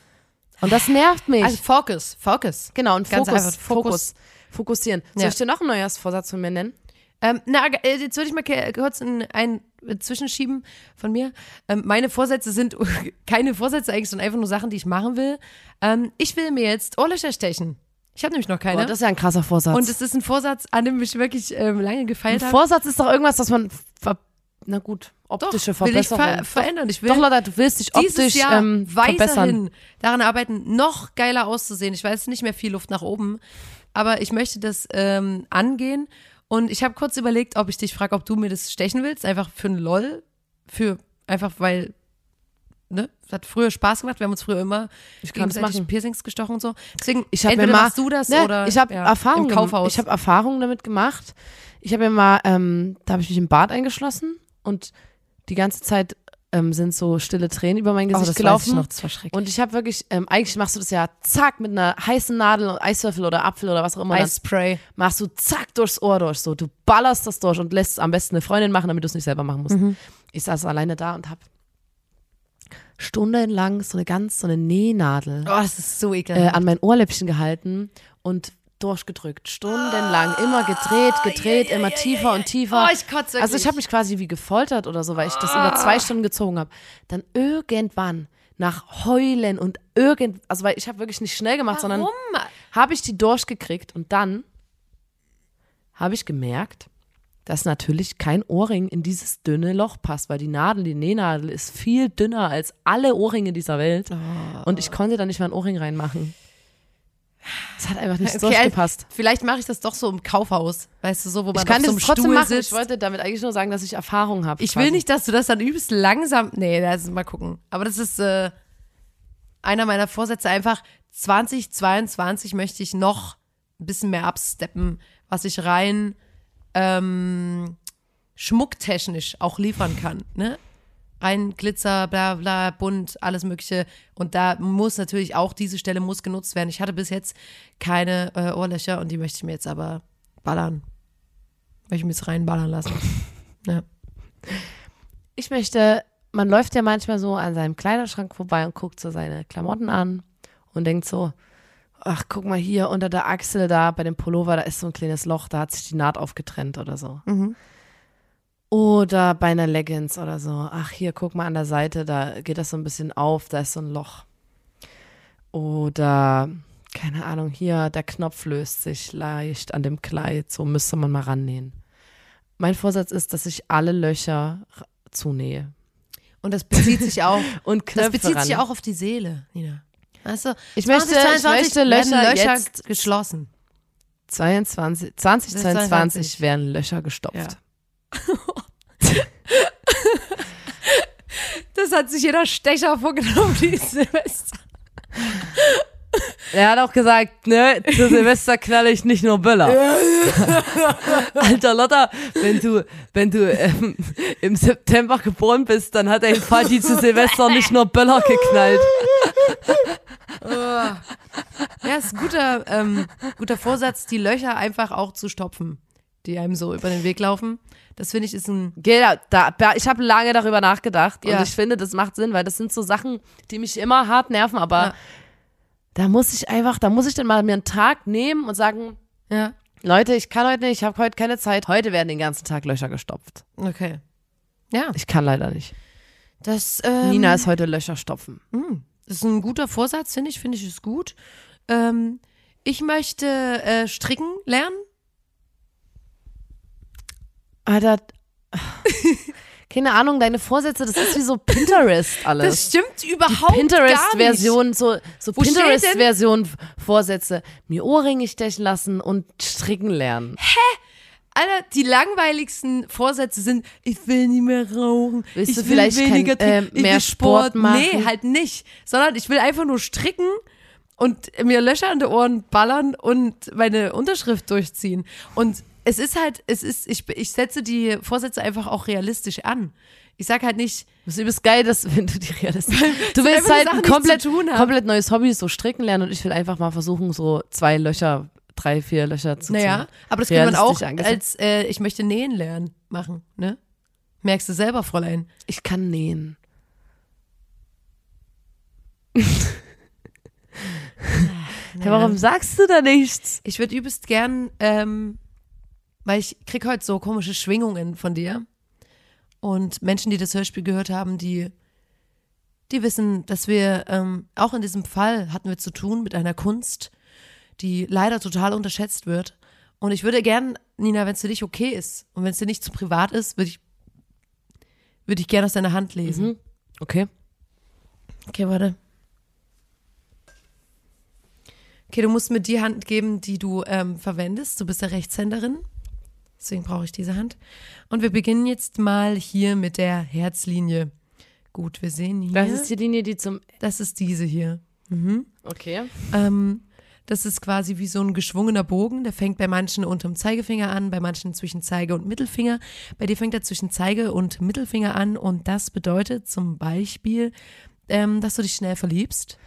Und das nervt mich. Mm. also Focus, Focus. genau, und ganz Fokus, einfach, Fokus, Fokus. fokussieren. Soll Ja. ich dir noch einen Neujahrsvorsatz von mir nennen? Ähm, na, äh, jetzt würde ich mal kurz einen, einen Zwischenschieben von mir. Ähm, meine Vorsätze sind keine Vorsätze eigentlich, sondern einfach nur Sachen, die ich machen will. Ähm, ich will mir jetzt Ohrlöcher stechen. Ich habe nämlich noch keine. Boah, das ist ja ein krasser Vorsatz. und es ist ein Vorsatz, an dem ich wirklich ähm, lange gefeilt ein habe. Vorsatz ist doch irgendwas, was man Na gut, Doch, optische will ich Verbesserung. ver verändern. Ich will Doch, Lotta, du willst dich optisch Jahr ähm, verbessern. daran arbeiten, noch geiler auszusehen. Ich weiß nicht mehr viel Luft nach oben, aber ich möchte das ähm, angehen. Und ich habe kurz überlegt, ob ich dich frage, ob du mir das stechen willst, einfach für einen LOL, für einfach weil ne, das hat früher Spaß gemacht. Wir haben uns früher immer Ich gegenseitig. Piercings gestochen und so. Deswegen Ich habe mir entweder mal, machst du das ne, oder ich habe ja, Erfahrung im Kaufhaus. Ich habe Erfahrungen damit gemacht. Ich habe mir mal, ähm, da habe ich mich im Bad eingeschlossen und die ganze Zeit ähm, sind so stille Tränen über mein oh, Gesicht das gelaufen. ich noch, das war schrecklich. Und ich habe wirklich, ähm, eigentlich machst du das ja zack mit einer heißen Nadel und Eiswürfel oder Apfel oder was auch immer. Eispray. machst du zack durchs Ohr durch. So, du ballerst das durch und lässt es am besten eine Freundin machen, damit du es nicht selber machen musst. Mhm. Ich saß alleine da und habe stundenlang so eine ganz, so eine Nähnadel Oh, das ist so äh, an mein Ohrläppchen gehalten und durchgedrückt. Stundenlang. Immer gedreht, gedreht, immer tiefer und tiefer. Oh, ich kotze wirklich. Also ich habe mich quasi wie gefoltert oder so, weil ich das über zwei Stunden gezogen habe. Dann irgendwann nach Heulen und irgend, also weil ich habe wirklich nicht schnell gemacht, sondern Warum? habe ich die durchgekriegt und dann habe ich gemerkt, dass natürlich kein Ohrring in dieses dünne Loch passt, weil die Nadel, die Nähnadel ist viel dünner als alle Ohrringe dieser Welt und ich konnte da nicht mal einen Ohrring reinmachen. Es hat einfach nicht Okay, durchgepasst. also, vielleicht mache ich das doch so im Kaufhaus, weißt du, so, wo man Ich kann auf so das trotzdem Stuhl machen. sitzt. Ich wollte damit eigentlich nur sagen, dass ich Erfahrung habe. Ich quasi. will nicht, dass du das dann übst langsam. Nee, das mal gucken. Aber das ist äh, einer meiner Vorsätze. Einfach 2022 möchte ich noch ein bisschen mehr absteppen, was ich rein ähm, schmucktechnisch auch liefern kann. Ne? Rein Glitzer, bla bla, bunt, alles Mögliche. Und da muss natürlich auch diese Stelle muss genutzt werden. Ich hatte bis jetzt keine äh, Ohrlöcher und die möchte ich mir jetzt aber ballern. Möchte ich mir jetzt reinballern lassen. Ja. Ich möchte, man läuft ja manchmal so an seinem Kleiderschrank vorbei und guckt so seine Klamotten an und denkt so, ach, guck mal hier unter der Achsel da bei dem Pullover, da ist so ein kleines Loch, da hat sich die Naht aufgetrennt oder so. Mhm. Oder bei einer Leggings oder so. Ach, hier, guck mal an der Seite, da geht das so ein bisschen auf, da ist so ein Loch. Oder, keine Ahnung, hier, der Knopf löst sich leicht an dem Kleid, so müsste man mal rannähen. Mein Vorsatz ist, dass ich alle Löcher zunähe. Und das bezieht sich auch, Und das bezieht ran. sich auch auf die Seele, Nina. Du, Ich möchte- ich möchte Löcher Löcher jetzt- geschlossen. 22, 2022 werden Löcher gestopft. Das hat sich jeder Stecher vorgenommen dieses Silvester. Er hat auch gesagt, ne, zu Silvester knalle ich nicht nur Böller. Alter Lotta, wenn du, wenn du ähm, im September geboren bist, dann hat dein Vati zu Silvester nicht nur Böller geknallt. Ja, ist ein guter, ähm, guter Vorsatz, die Löcher einfach auch zu stopfen, die einem so über den Weg laufen. Das finde ich ist ein, Genau, da, ich habe lange darüber nachgedacht Ja. und ich finde, das macht Sinn, weil das sind so Sachen, die mich immer hart nerven, aber Ja. Da muss ich einfach, da muss ich dann mal mir einen Tag nehmen und sagen, ja, Leute, ich kann heute nicht, ich habe heute keine Zeit. Heute werden den ganzen Tag Löcher gestopft. okay. Ja, Ich kann leider nicht. das, ähm, Nina ist heute Löcher stopfen. Das ist ein guter Vorsatz, finde ich, finde ich es gut. Ähm, ich möchte äh, stricken lernen. Alter, keine Ahnung, deine Vorsätze, das ist wie so Pinterest Das alles. stimmt überhaupt gar nicht. Pinterest-Version, so, so Pinterest-Version Vorsätze. Mir Ohrringe stechen lassen und stricken lernen. Alter, die langweiligsten Vorsätze sind, ich will nie mehr rauchen. Willst ich du will vielleicht kein, weniger trinken, äh, mehr will Sport machen? Nee, halt nicht. Sondern ich will einfach nur stricken und mir Löcher an die Ohren ballern und meine Unterschrift durchziehen. Und es ist halt, es ist, ich, ich setze die Vorsätze einfach auch realistisch an. Ich sag halt nicht, Das ist übelst geil, dass, wenn du die realistisch. Du willst halt Sachen, ein komplett, komplett neues Hobby, so stricken lernen und ich will einfach mal versuchen, so zwei Löcher, drei, vier Löcher zu naja, ziehen. aber das kann man auch angesetzt. als, äh, ich möchte nähen lernen machen, ne? Merkst du selber, Fräulein. Ich kann nähen. Ja, warum sagst du da nichts? Ich würde übelst gern, ähm, weil ich krieg heute so komische Schwingungen von dir. Und Menschen, die das Hörspiel gehört haben, die, die wissen, dass wir ähm, auch in diesem Fall hatten wir zu tun mit einer Kunst, die leider total unterschätzt wird. Und ich würde gern, Nina, wenn es für dich okay ist und wenn es dir nicht zu privat ist, würde ich würde ich gerne aus deiner Hand lesen. Mhm. Okay. Okay, warte. Okay, du musst mir die Hand geben, die du ähm, verwendest. Du bist ja Rechtshänderin. Deswegen brauche ich diese Hand. Und wir beginnen jetzt mal hier mit der Herzlinie. Gut, wir sehen hier. Das ist die Linie, die zum. das ist diese hier. Okay. Ähm, das ist quasi wie so ein geschwungener Bogen. Der fängt bei manchen unterm Zeigefinger an, bei manchen zwischen Zeige und Mittelfinger. Bei dir fängt er zwischen Zeige und Mittelfinger an und das bedeutet zum Beispiel, ähm, dass du dich schnell verliebst,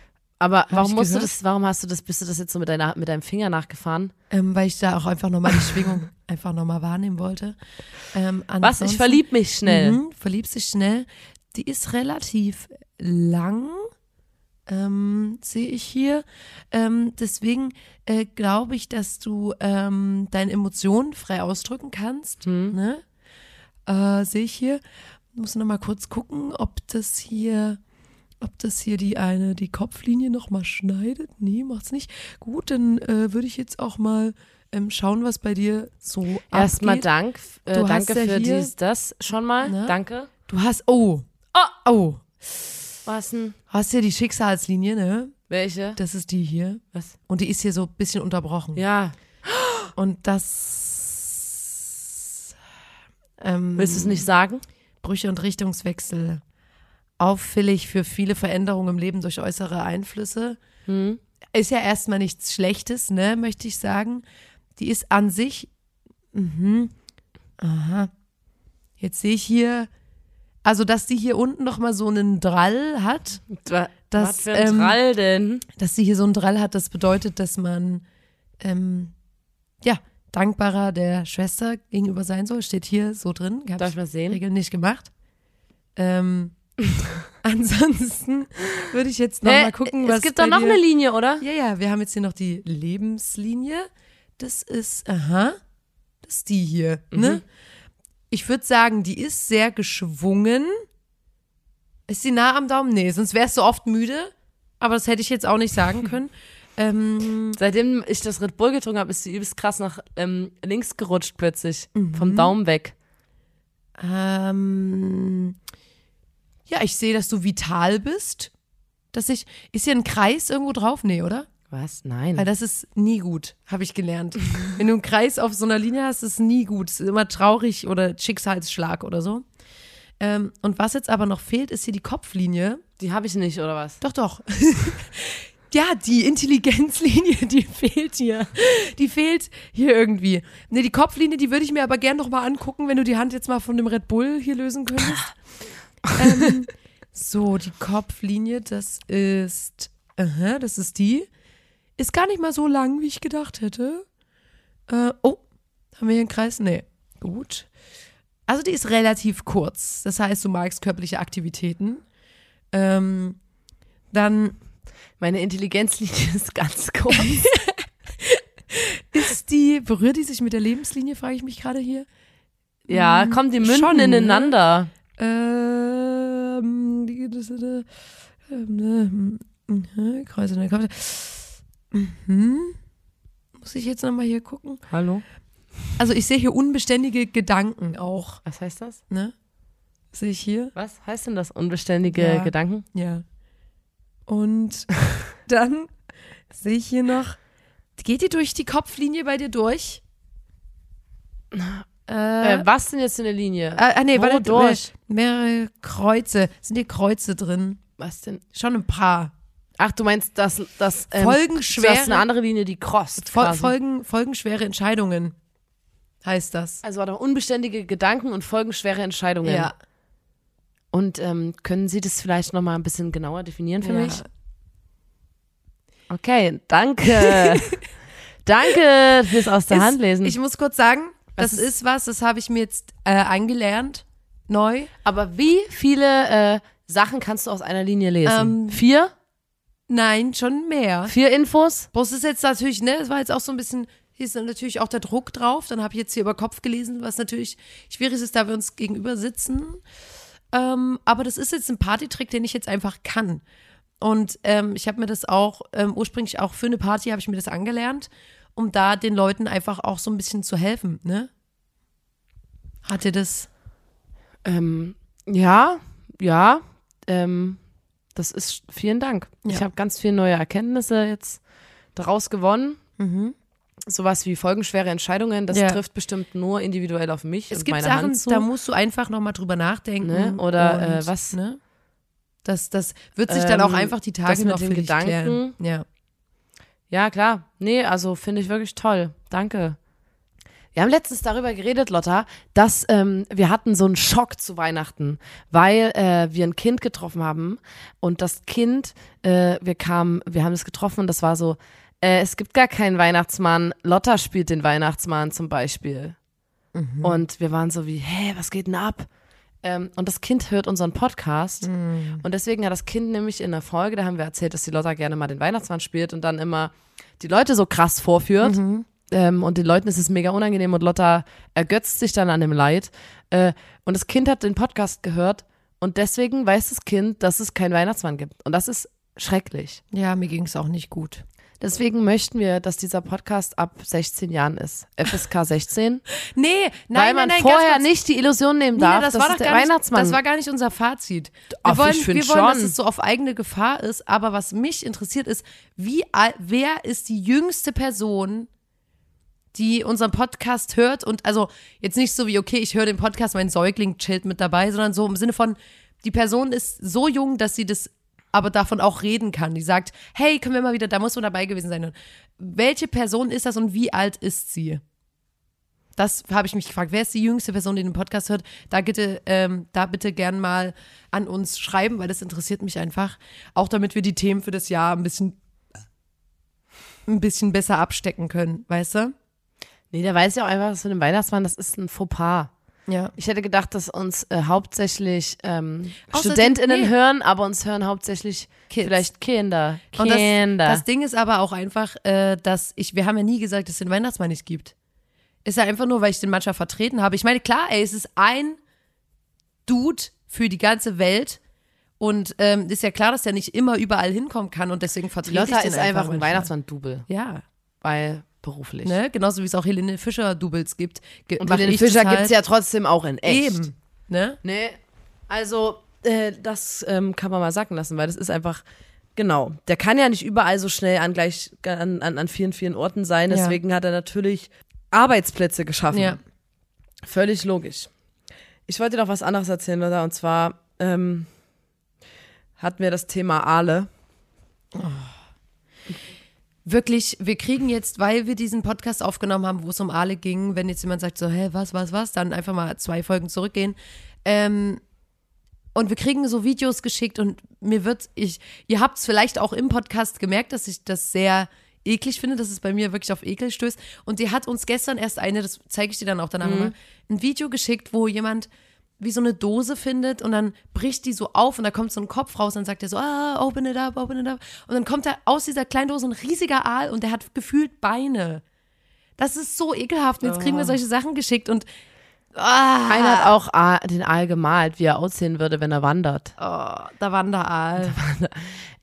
Aber warum ich musst du das, warum hast du das, bist du das jetzt so mit, deiner, mit deinem Finger nachgefahren? ähm, weil ich da auch einfach nochmal die Schwingung einfach nochmal wahrnehmen wollte. Ähm, Was? Ich verlieb mich schnell. Mhm, verliebst dich schnell. Die ist relativ lang, ähm, sehe ich hier. Ähm, deswegen äh, glaube ich, dass du ähm, deine Emotionen frei ausdrücken kannst. Mhm. Ne? Äh, sehe ich hier. Muss noch mal kurz gucken, ob das hier, ob das hier die eine, die Kopflinie noch mal schneidet. Nee, macht's nicht. Gut, dann äh, würde ich jetzt auch mal ähm, schauen, was bei dir so Erstmal abgeht. Dank, äh, Du danke ja für hier- dies, das schon mal. Ne? Danke. Du hast, oh, oh, oh, Was denn? hast ja die Schicksalslinie, ne? Welche? Das ist die hier. Was? Und die ist hier so ein bisschen unterbrochen. Ja. Und das. Ähm, Willst du es nicht sagen? Brüche und Richtungswechsel. Auffällig für viele Veränderungen im Leben durch äußere Einflüsse. Hm. Ist ja erstmal nichts Schlechtes, ne, möchte ich sagen. Die ist an sich. Mhm. Aha. Jetzt sehe ich hier. Also, dass die hier unten nochmal so einen Drall hat. Was Das, für ein ähm, Trall denn? dass sie hier so einen Drall hat, das bedeutet, dass man ähm, ja dankbarer der Schwester gegenüber sein soll. Steht hier so drin. Darf ich mal sehen? Regeln nicht gemacht. Ähm, ansonsten würde ich jetzt noch Hä? mal gucken, was es gibt doch noch dir- eine Linie, oder? Ja, ja, wir haben jetzt hier noch die Lebenslinie. Das ist, aha, das ist die hier. Mhm. Ne? Ich würde sagen, die ist sehr geschwungen. Ist sie nah am Daumen? Nee, sonst wärst du oft müde. Aber das hätte ich jetzt auch nicht sagen können. ähm, Seitdem ich das Red Bull getrunken habe, ist sie übelst krass nach ähm, links gerutscht plötzlich. Mhm. Vom Daumen weg. ähm, ja, ich sehe, dass du vital bist. Dass ich, ist hier ein Kreis irgendwo drauf? Nee, oder? Was? Nein. Weil das ist nie gut, habe ich gelernt. Wenn du einen Kreis auf so einer Linie hast, ist es nie gut. Es ist immer traurig oder Schicksalsschlag oder so. Ähm, und was jetzt aber noch fehlt, ist hier die Kopflinie. Die habe ich nicht, oder was? Doch, doch. ja, die Intelligenzlinie, die fehlt hier. Die fehlt hier irgendwie. Ne, die Kopflinie, die würde ich mir aber gern noch mal angucken, wenn du die Hand jetzt mal von dem Red Bull hier lösen könntest. Ähm, so, die Kopflinie, das ist, aha, das ist die. Ist gar nicht mal so lang, wie ich gedacht hätte. Äh, oh, haben wir hier einen Kreis? Nee. Gut. Also die ist relativ kurz. Das heißt, du magst körperliche Aktivitäten. Ähm, dann Meine Intelligenzlinie ist ganz kurz. ist die, berührt die sich mit der Lebenslinie, frage ich mich gerade hier. ja, kommen die münden schon, ne? Ähm, die geht es, äh, äh, mhm, Kreise, ne, Kreise. Mhm. Muss ich jetzt nochmal hier gucken? Hallo? Also ich sehe hier unbeständige Gedanken auch, Was heißt das? ne? Sehe ich hier? Was heißt denn das? Unbeständige Ja. Gedanken? Ja. Und dann sehe ich hier noch, geht die durch die Kopflinie bei dir durch? Äh, Äh, was denn jetzt in der Linie? ah, ah, nee, wo warte, durch? mehrere Kreuze. Sind hier Kreuze drin? Was denn? Schon ein paar. Ach, du meinst, dass das ähm, Folgenschwere- das ist eine andere Linie, die crosst. Fol. Folgen, folgenschwere Entscheidungen heißt das. Also warte, unbeständige Gedanken und folgenschwere Entscheidungen. Ja. Und ähm, können Sie das vielleicht noch mal ein bisschen genauer definieren für ja. mich? Okay, danke. danke fürs aus der Ist- Hand lesen. Ich muss kurz sagen, Was das ist- ist, was, das habe ich mir jetzt äh, angelernt, neu. Aber wie viele äh, Sachen kannst du aus einer Linie lesen? Ähm, Vier? Nein, schon mehr. Vier Infos? Bloß ist jetzt natürlich, ne, es war jetzt auch so ein bisschen, hier ist dann natürlich auch der Druck drauf. Dann habe ich jetzt hier über Kopf gelesen, was natürlich schwierig ist, da wir uns gegenüber sitzen. Ähm, aber das ist jetzt ein Partytrick, den ich jetzt einfach kann. Und ähm, ich habe mir das auch, ähm, ursprünglich auch für eine Party habe ich mir das angelernt, um da den Leuten einfach auch so ein bisschen zu helfen, ne? Hat dir das? Ähm, Ja, ja. Ähm, das ist, vielen Dank. Ja. Ich habe ganz viele neue Erkenntnisse jetzt daraus gewonnen. Mhm. Sowas wie folgenschwere Entscheidungen, das Ja. trifft bestimmt nur individuell auf mich Es gibt Sachen, da musst du einfach nochmal drüber nachdenken. Ne? Oder, und, äh, was- Ne? Das, das wird sich dann auch Ähm, einfach die Tage noch den für Gedanken. klären. Ja. Ja, klar. Nee, also finde ich wirklich toll. Danke. Wir haben letztens darüber geredet, Lotta, dass ähm, wir hatten so einen Schock zu Weihnachten, weil äh, wir ein Kind getroffen haben und das Kind, äh, wir kamen, wir haben es getroffen und das war so, äh, es gibt gar keinen Weihnachtsmann, Lotta spielt den Weihnachtsmann zum Beispiel. Und wir waren so wie, hä, was geht denn ab? Ähm, und das Kind hört unseren Podcast. Und deswegen hat das Kind nämlich in der Folge, da haben wir erzählt, dass die Lotta gerne mal den Weihnachtsmann spielt und dann immer die Leute so krass vorführt. Ähm, und den Leuten ist es mega unangenehm und Lotta ergötzt sich dann an dem Leid. Äh, und das Kind hat den Podcast gehört und deswegen weiß das Kind, dass es keinen Weihnachtsmann gibt. Und das ist schrecklich. ja, mir ging es auch nicht gut. Deswegen möchten wir, dass dieser Podcast ab 16 Jahren ist. FSK 16. Nee, nein, weil man nein, nein, vorher nicht die Illusion nehmen darf, das dass war doch der gar nicht, Weihnachtsmann Das war gar nicht unser Fazit. Wir Ach, wollen, ich wir wollen, dass schon. es so auf eigene Gefahr ist. Aber was mich interessiert ist, wie, wer ist die jüngste Person, die unseren Podcast hört? Und also jetzt nicht so wie, okay, ich höre den Podcast, mein Säugling chillt mit dabei, sondern so im Sinne von, die Person ist so jung, dass sie das aber davon auch reden kann. Die sagt, hey, können wir mal wieder, da muss man dabei gewesen sein. Und welche Person ist das und wie alt ist sie? Das habe ich mich gefragt. Wer ist die jüngste Person, die den Podcast hört? Da bitte, ähm, da bitte gern mal an uns schreiben, weil das interessiert mich einfach. Auch damit wir die Themen für das Jahr ein bisschen, ein bisschen besser abstecken können, weißt du? Nee, der weiß ja auch einfach, dass mit dem Weihnachtsmann, das ist ein Fauxpas. Ja. Ich hätte gedacht, dass uns äh, hauptsächlich ähm, StudentInnen nee. hören, aber uns hören hauptsächlich Kids. vielleicht Kinder. Und das, Kinder. das Ding ist aber auch einfach, äh, dass ich, wir haben ja nie gesagt, dass es den Weihnachtsmann nicht gibt. Ist ja einfach nur, weil ich den manchmal vertreten habe. Ich meine, klar, ey, es ist ein Dude für die ganze Welt. Und ähm, ist ja klar, dass der nicht immer überall hinkommen kann und deswegen vertrete Lotta ich den ist einfach ein manchmal. Weihnachtsmann-Double, Ja, weil beruflich. ne? Genauso wie es auch Helene Fischer-Doubles gibt. Ge Und das Fischer halt gibt's ja trotzdem auch in echt. Eben, ne? Nee, also äh, das ähm, kann man mal sacken lassen, weil das ist einfach, genau, der kann ja nicht überall so schnell an gleich, an, an, an vielen, vielen Orten sein, Ja. deswegen hat er natürlich Arbeitsplätze geschaffen. Ja. Völlig logisch. Ich wollte dir noch was anderes erzählen, Lotta, und zwar ähm, hatten wir das Thema Aale. Wirklich, wir kriegen jetzt, weil wir diesen Podcast aufgenommen haben, wo es um Aale ging, wenn jetzt jemand sagt so, hä, was, was, was, dann einfach mal zwei Folgen zurückgehen. Ähm, und wir kriegen so Videos geschickt und mir wird, ich, ihr habt es vielleicht auch im Podcast gemerkt, dass ich das sehr eklig finde, dass es bei mir wirklich auf Ekel stößt. Und die hat uns gestern erst eine, das zeige ich dir dann auch danach nochmal, ein Video geschickt, wo jemand wie so eine Dose findet und dann bricht die so auf und da kommt so ein Kopf raus und dann sagt er so, ah, open it up, open it up. Und dann kommt da aus dieser kleinen Dose ein riesiger Aal und der hat gefühlt Beine. Das ist so ekelhaft. Und jetzt kriegen wir solche Sachen geschickt und ah, Einer hat auch Aal, den Aal gemalt, wie er aussehen würde, wenn er wandert. oh, da Wanderaal.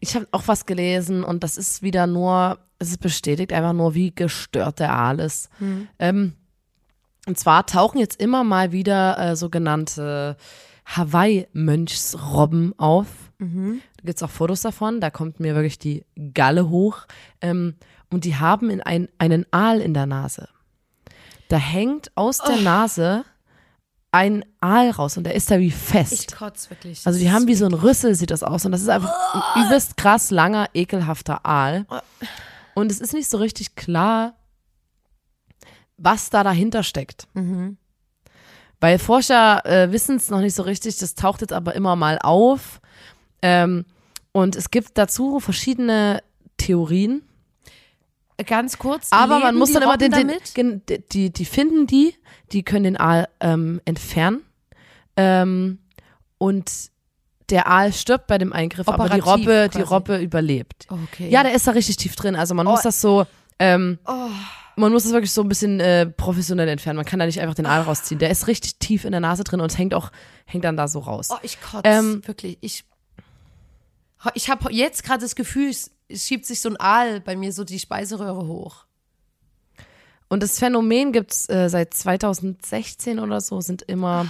Ich habe auch was gelesen und das ist wieder nur, es ist bestätigt einfach nur, wie gestört der Aal ist. Ähm, und zwar tauchen jetzt immer mal wieder äh, sogenannte Hawaii-Mönchsrobben auf. Da gibt es auch Fotos davon, da kommt mir wirklich die Galle hoch. Ähm, und die haben in ein, einen Aal in der Nase. Da hängt aus der Nase ein Aal raus und der ist da wie fest. Ich kotz wirklich. Also die haben wie so ein Rüssel, sieht das aus. Und das ist einfach ein übelst krass langer, ekelhafter Aal. Und es ist nicht so richtig klar, was da dahinter steckt. Weil Forscher äh, wissen es noch nicht so richtig, das taucht jetzt aber immer mal auf. Ähm, und es gibt dazu verschiedene Theorien. Ganz kurz. Aber man muss die dann immer den, den, damit? gen- die, die finden die, die können den Aal ähm, entfernen. Ähm, und der Aal stirbt bei dem Eingriff, aber die Operativ Robbe, die quasi. Robbe überlebt. Okay. Ja, der ist da richtig tief drin. Also man muss Oh. das so, ähm, man muss das wirklich so ein bisschen äh, professionell entfernen. Man kann da nicht einfach den Aal rausziehen. Der ist richtig tief in der Nase drin und es hängt auch, hängt dann da so raus. Oh, ich kotze. Ähm, wirklich. Ich, ich habe jetzt gerade das Gefühl, es, es schiebt sich so ein Aal bei mir so die Speiseröhre hoch. Und das Phänomen gibt's äh, seit 2016 oder so, sind immer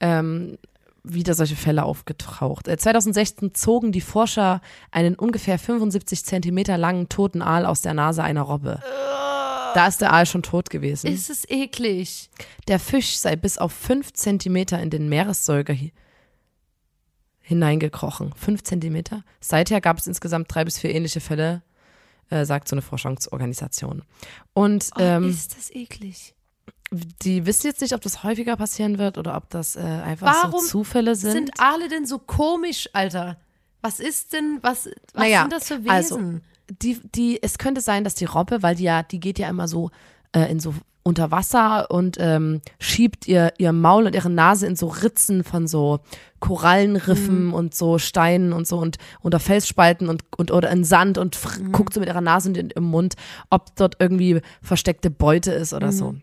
ähm, wieder solche Fälle aufgetaucht. Äh, 2016 zogen die Forscher einen ungefähr 75 Zentimeter langen toten Aal aus der Nase einer Robbe. Da ist der Aal schon tot gewesen. Ist es eklig. Der Fisch sei bis auf 5 Zentimeter in den Meeressäuger hi hineingekrochen. 5 Zentimeter? Seither gab es insgesamt drei bis vier ähnliche Fälle, äh, sagt so eine Forschungsorganisation. Und Oh, ähm, ist das eklig. die wissen jetzt nicht, ob das häufiger passieren wird oder ob das äh, einfach Warum so Zufälle sind. Sind Aale denn so komisch, Alter? Was ist denn, was, was Naja, sind das für Wesen? also, die, die, es könnte sein, dass die Robbe, weil die ja, die geht ja immer so äh, in so unter Wasser und ähm, schiebt ihr, ihr Maul und ihre Nase in so Ritzen von so Korallenriffen und so Steinen und so und unter Felsspalten und, und oder in Sand und fr- guckt so mit ihrer Nase in, im Mund, ob dort irgendwie versteckte Beute ist oder so.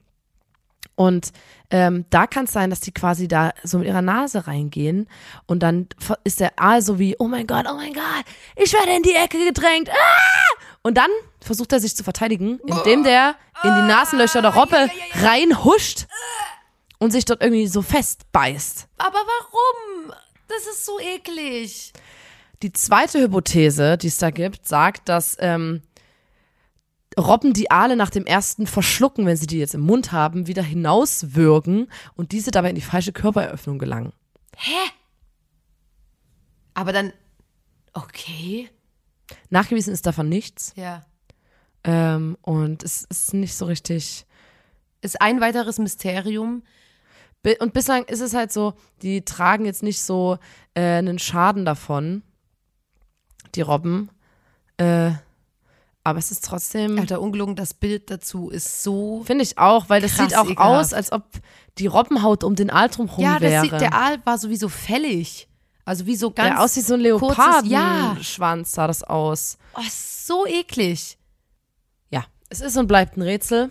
Und ähm, da kann es sein, dass die quasi da so mit ihrer Nase reingehen und dann ist der Aal so wie, oh mein Gott, oh mein Gott, ich werde in die Ecke gedrängt. Ah! Und dann versucht er sich zu verteidigen, indem der in die Nasenlöcher der Robbe reinhuscht und sich dort irgendwie so festbeißt. Aber warum? Das ist so eklig. Die zweite Hypothese, die es da gibt, sagt, dass ähm, Robben die Aale nach dem ersten Verschlucken, wenn sie die jetzt im Mund haben, wieder hinauswürgen und diese dabei in die falsche Körperöffnung gelangen. Aber dann, okay. Nachgewiesen ist davon nichts. Ja. Ähm, und es ist nicht so richtig. Ist ein weiteres Mysterium. Und bislang ist es halt so, die tragen jetzt nicht so äh, einen Schaden davon, die Robben. Äh, aber es ist trotzdem. Alter, ungelogen, das Bild dazu ist so. Finde ich auch, weil das sieht auch ekelhaft. aus, als ob die Robbenhaut um den Aal drumherum Ja, wäre. sieht, der Aal war sowieso fällig. Also wie so ganz. der aussieht so ein kurzes- Ja. Leopardenschwanz sah das aus. Oh, so eklig. Ja, es ist und bleibt ein Rätsel.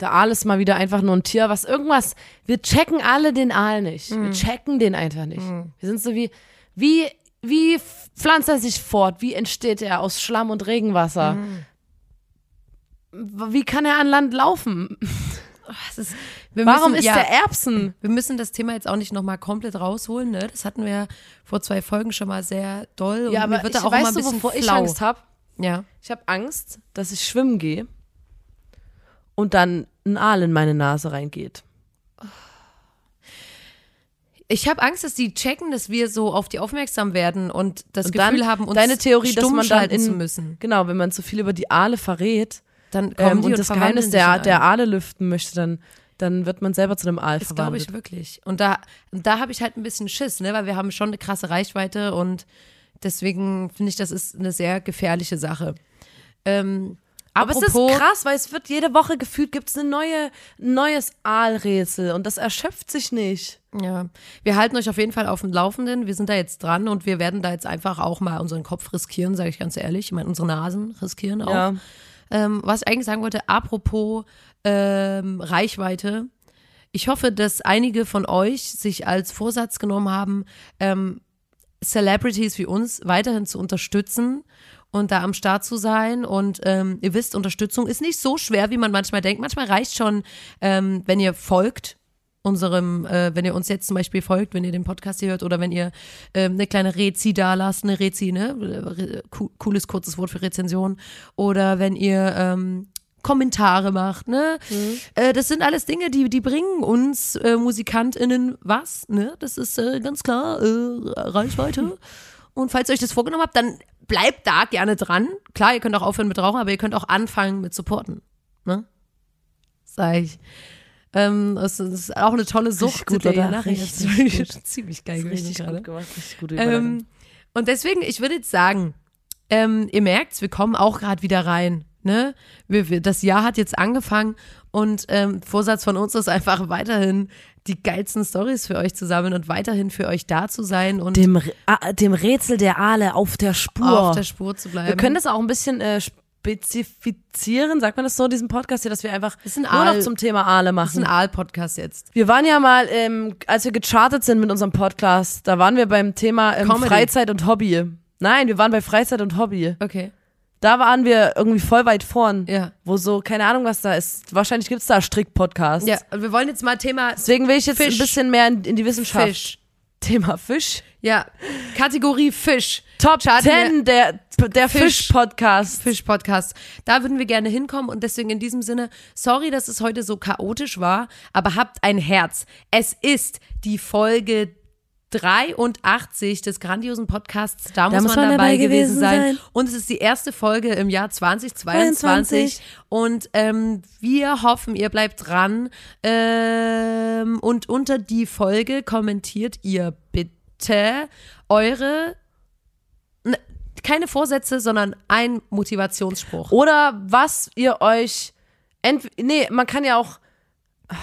Der Aal ist mal wieder einfach nur ein Tier, was irgendwas. Wir checken alle den Aal nicht. Mhm. Wir checken den einfach nicht. Wir sind so wie, wie, wie pflanzt er sich fort? Wie entsteht er aus Schlamm und Regenwasser? Mhm. Wie kann er an Land laufen? Ist, Warum müssen, ist ja, der Erbsen? Wir müssen das Thema jetzt auch nicht nochmal komplett rausholen, ne? Das hatten wir ja vor zwei Folgen schon mal sehr doll. Und Ja, aber wird ich auch weiß immer du, wovor ich. Angst habe. Ja. Ich habe Angst, dass ich schwimmen gehe und dann ein Aal in meine Nase reingeht. Ich habe Angst, dass die checken, dass wir so auf die aufmerksam werden und das Und Gefühl haben, uns deine Theorie, dass man dann in, zu müssen. Genau, wenn man zu viel über die Aale verrät Dann kommen ähm, die und das Geheimnis der, der. Aale lüften möchte, dann, dann wird man selber zu einem Aal Das glaube ich wirklich. Und da, und da habe ich halt ein bisschen Schiss, ne? Weil wir haben schon eine krasse Reichweite und deswegen finde ich, das ist eine sehr gefährliche Sache. Ähm, Aber es ist krass, weil es wird jede Woche gefühlt, gibt es ein neue, neues Aalrätsel und das erschöpft sich nicht. Ja, wir halten euch auf jeden Fall auf dem Laufenden. Wir sind da jetzt dran und wir werden da jetzt einfach auch mal unseren Kopf riskieren, sage ich ganz ehrlich. Ich meine, unsere Nasen riskieren auch. Ja. Ähm, was ich eigentlich sagen wollte, apropos ähm, Reichweite. Ich hoffe, dass einige von euch sich als Vorsatz genommen haben, ähm, Celebrities wie uns weiterhin zu unterstützen und da am Start zu sein. Und ähm, ihr wisst, Unterstützung ist nicht so schwer, wie man manchmal denkt. Manchmal reicht schon, ähm, wenn ihr folgt unserem, äh, wenn ihr uns jetzt zum Beispiel folgt, wenn ihr den Podcast hier hört oder wenn ihr ähm, eine kleine Rezi da lasst, eine Rezi, ne? Cooles, kurzes Wort für Rezension. Oder wenn ihr ähm, Kommentare macht, ne? Äh, das sind alles Dinge, die, die bringen uns äh, MusikantInnen was, ne? Das ist äh, ganz klar äh, Reichweite. Und falls ihr euch das vorgenommen habt, dann bleibt da gerne dran. Klar, ihr könnt auch aufhören mit Rauchen, aber ihr könnt auch anfangen mit Supporten. Ne? Sag ich. Ähm, das ist auch eine tolle Sucht. gut, der oder? nachher Richtig gut. Ziemlich geil Richtig gerade. gut gemacht, richtig gute Ähm, und deswegen, ich würde jetzt sagen, ähm, ihr merkt's, wir kommen auch gerade wieder rein. Ne? Wir, wir, das Jahr hat jetzt angefangen und ähm, Vorsatz von uns ist einfach weiterhin die geilsten Stories für euch zu sammeln und weiterhin für euch da zu sein und dem, ah, dem Rätsel der Aale auf der Spur. auf der Spur zu bleiben. wir können das auch ein bisschen äh, spezifizieren, sagt man das so, in diesem Podcast hier, dass wir einfach ein nur Aal. noch zum Thema Aale das ist machen. ein Aal-Podcast jetzt. Wir waren ja mal, ähm, als wir gechartet sind mit unserem Podcast, da waren wir beim Thema ähm. Freizeit und Hobby. Nein, wir waren bei Freizeit und Hobby. Okay. Da waren wir irgendwie voll weit vorn. Ja. Wo so, keine Ahnung, was da ist. Wahrscheinlich gibt's da Strick-Podcasts. Ja, wir wollen jetzt mal Thema Deswegen will ich jetzt Fisch. ein bisschen mehr in, in die Wissenschaft. Fisch. Thema Fisch. Ja, Kategorie Fisch. Top Starten 10 der, der Fisch. Fisch-Podcast. Fisch-Podcast. Da würden wir gerne hinkommen und deswegen in diesem Sinne, sorry, dass es heute so chaotisch war, aber habt ein Herz. Es ist die Folge 83 des grandiosen Podcasts. Da, muss, man, dabei, gewesen sein. Und es ist die erste Folge im Jahr 2022. 22. Und ähm, wir hoffen, ihr bleibt dran. Ähm, und unter die Folge kommentiert ihr bitte eure ne, keine Vorsätze, sondern ein Motivationsspruch. Oder was ihr euch. Ent nee, man kann ja auch.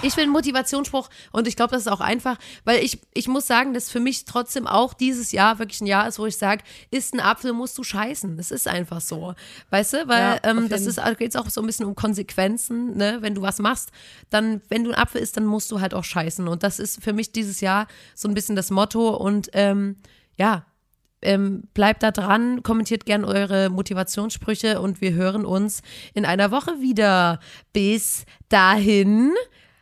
Ich will einen Motivationsspruch und ich glaube, das ist auch einfach, weil ich, ich muss sagen, dass für mich trotzdem auch dieses Jahr wirklich ein Jahr ist, wo ich sage, isst ein Apfel, musst du scheißen. Das ist einfach so. Weißt du? Weil Ja, ähm, das ist geht auch so ein bisschen um Konsequenzen, ne? Wenn du was machst, dann, wenn du einen Apfel isst, dann musst du halt auch scheißen. Und das ist für mich dieses Jahr so ein bisschen das Motto und ähm, ja, ähm, bleibt da dran, kommentiert gern eure Motivationssprüche und wir hören uns in einer Woche wieder. Bis dahin,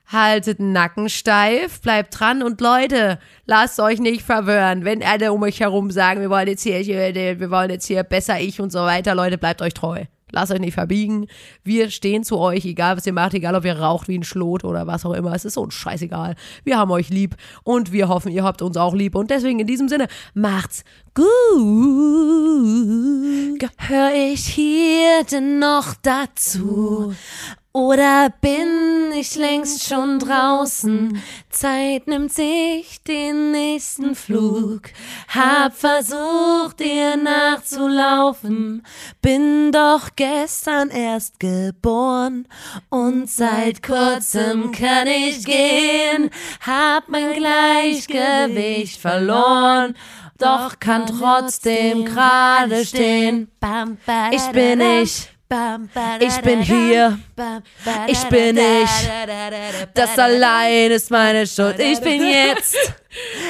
haltet den Nacken steif, bleibt dran und Leute, lasst euch nicht verwirren. Wenn alle um euch herum sagen, wir wollen jetzt hier, hier wir wollen jetzt hier besser ich und so weiter, Leute, bleibt euch treu. Lasst euch nicht verbiegen. Wir stehen zu euch, egal was ihr macht, egal ob ihr raucht wie ein Schlot oder was auch immer. Es ist uns scheißegal. Wir haben euch lieb und wir hoffen, ihr habt uns auch lieb. Und deswegen in diesem Sinne, macht's gut. Gehör ich hier denn noch dazu? Oder bin ich längst schon draußen? Zeit nimmt sich den nächsten Flug. Hab versucht, dir nachzulaufen. Bin doch gestern erst geboren. Und seit kurzem kann ich gehen. Hab mein Gleichgewicht verloren. Doch kann trotzdem gerade stehen. Ich bin ich. Ich bin hier. Ich bin ich. Das allein ist meine Schuld. Ich bin jetzt.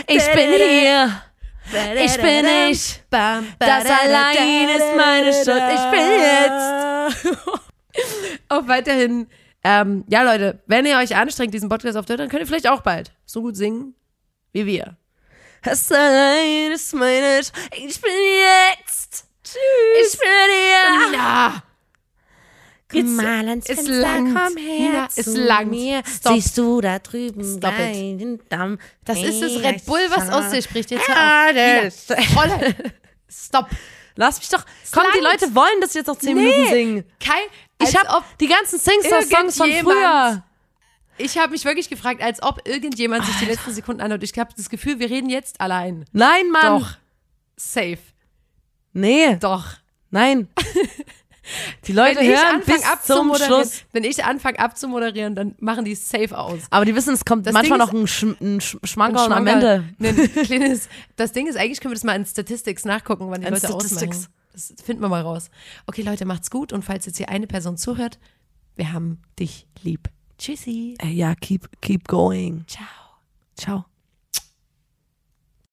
Ich bin hier. Ich bin ich. Das allein ist meine Schuld. Ich bin jetzt. Auch weiterhin, ähm, ja Leute, wenn ihr euch anstrengt, diesen Podcast auf dann könnt ihr vielleicht auch bald so gut singen wie wir. Das allein ist meine Schuld. Ich bin jetzt. Ich bin hier. Nina! Komm mal ans Fenster, langt. komm her Nina, zu es langt. mir. Stop. Siehst du da drüben Stop den Damm? Das ist das Red Bull, was aus dir spricht. Jetzt hör auf. Nina, das- Fräulein, Stop. Lass mich doch. Komm, die. Leute wollen das jetzt noch 10 Nee. Minuten singen. Kein, Ich als hab ob, die ganzen Singstar-Songs von früher. Ich habe mich wirklich gefragt, als ob irgendjemand sich die letzten Sekunden anhört. Ich habe das Gefühl, wir reden jetzt allein. Nein, Mann. Doch. Safe. Nee, Doch. nein. Die Leute Wenn hören bis zum Schluss. wenn ich anfange abzumoderieren, dann machen die safe aus. Aber die wissen, es kommt Das manchmal Ding noch ein, Sch ein Sch Schmankerl am. Ende. Ein kleines, das Ding ist, eigentlich können wir das mal in Statistics nachgucken, wann die In Leute Statistics. ausmachen. Das finden wir mal raus. Okay, Leute, macht's gut und falls jetzt hier eine Person zuhört, wir haben dich lieb. Tschüssi. Ja, keep, keep going. Ciao. Ciao.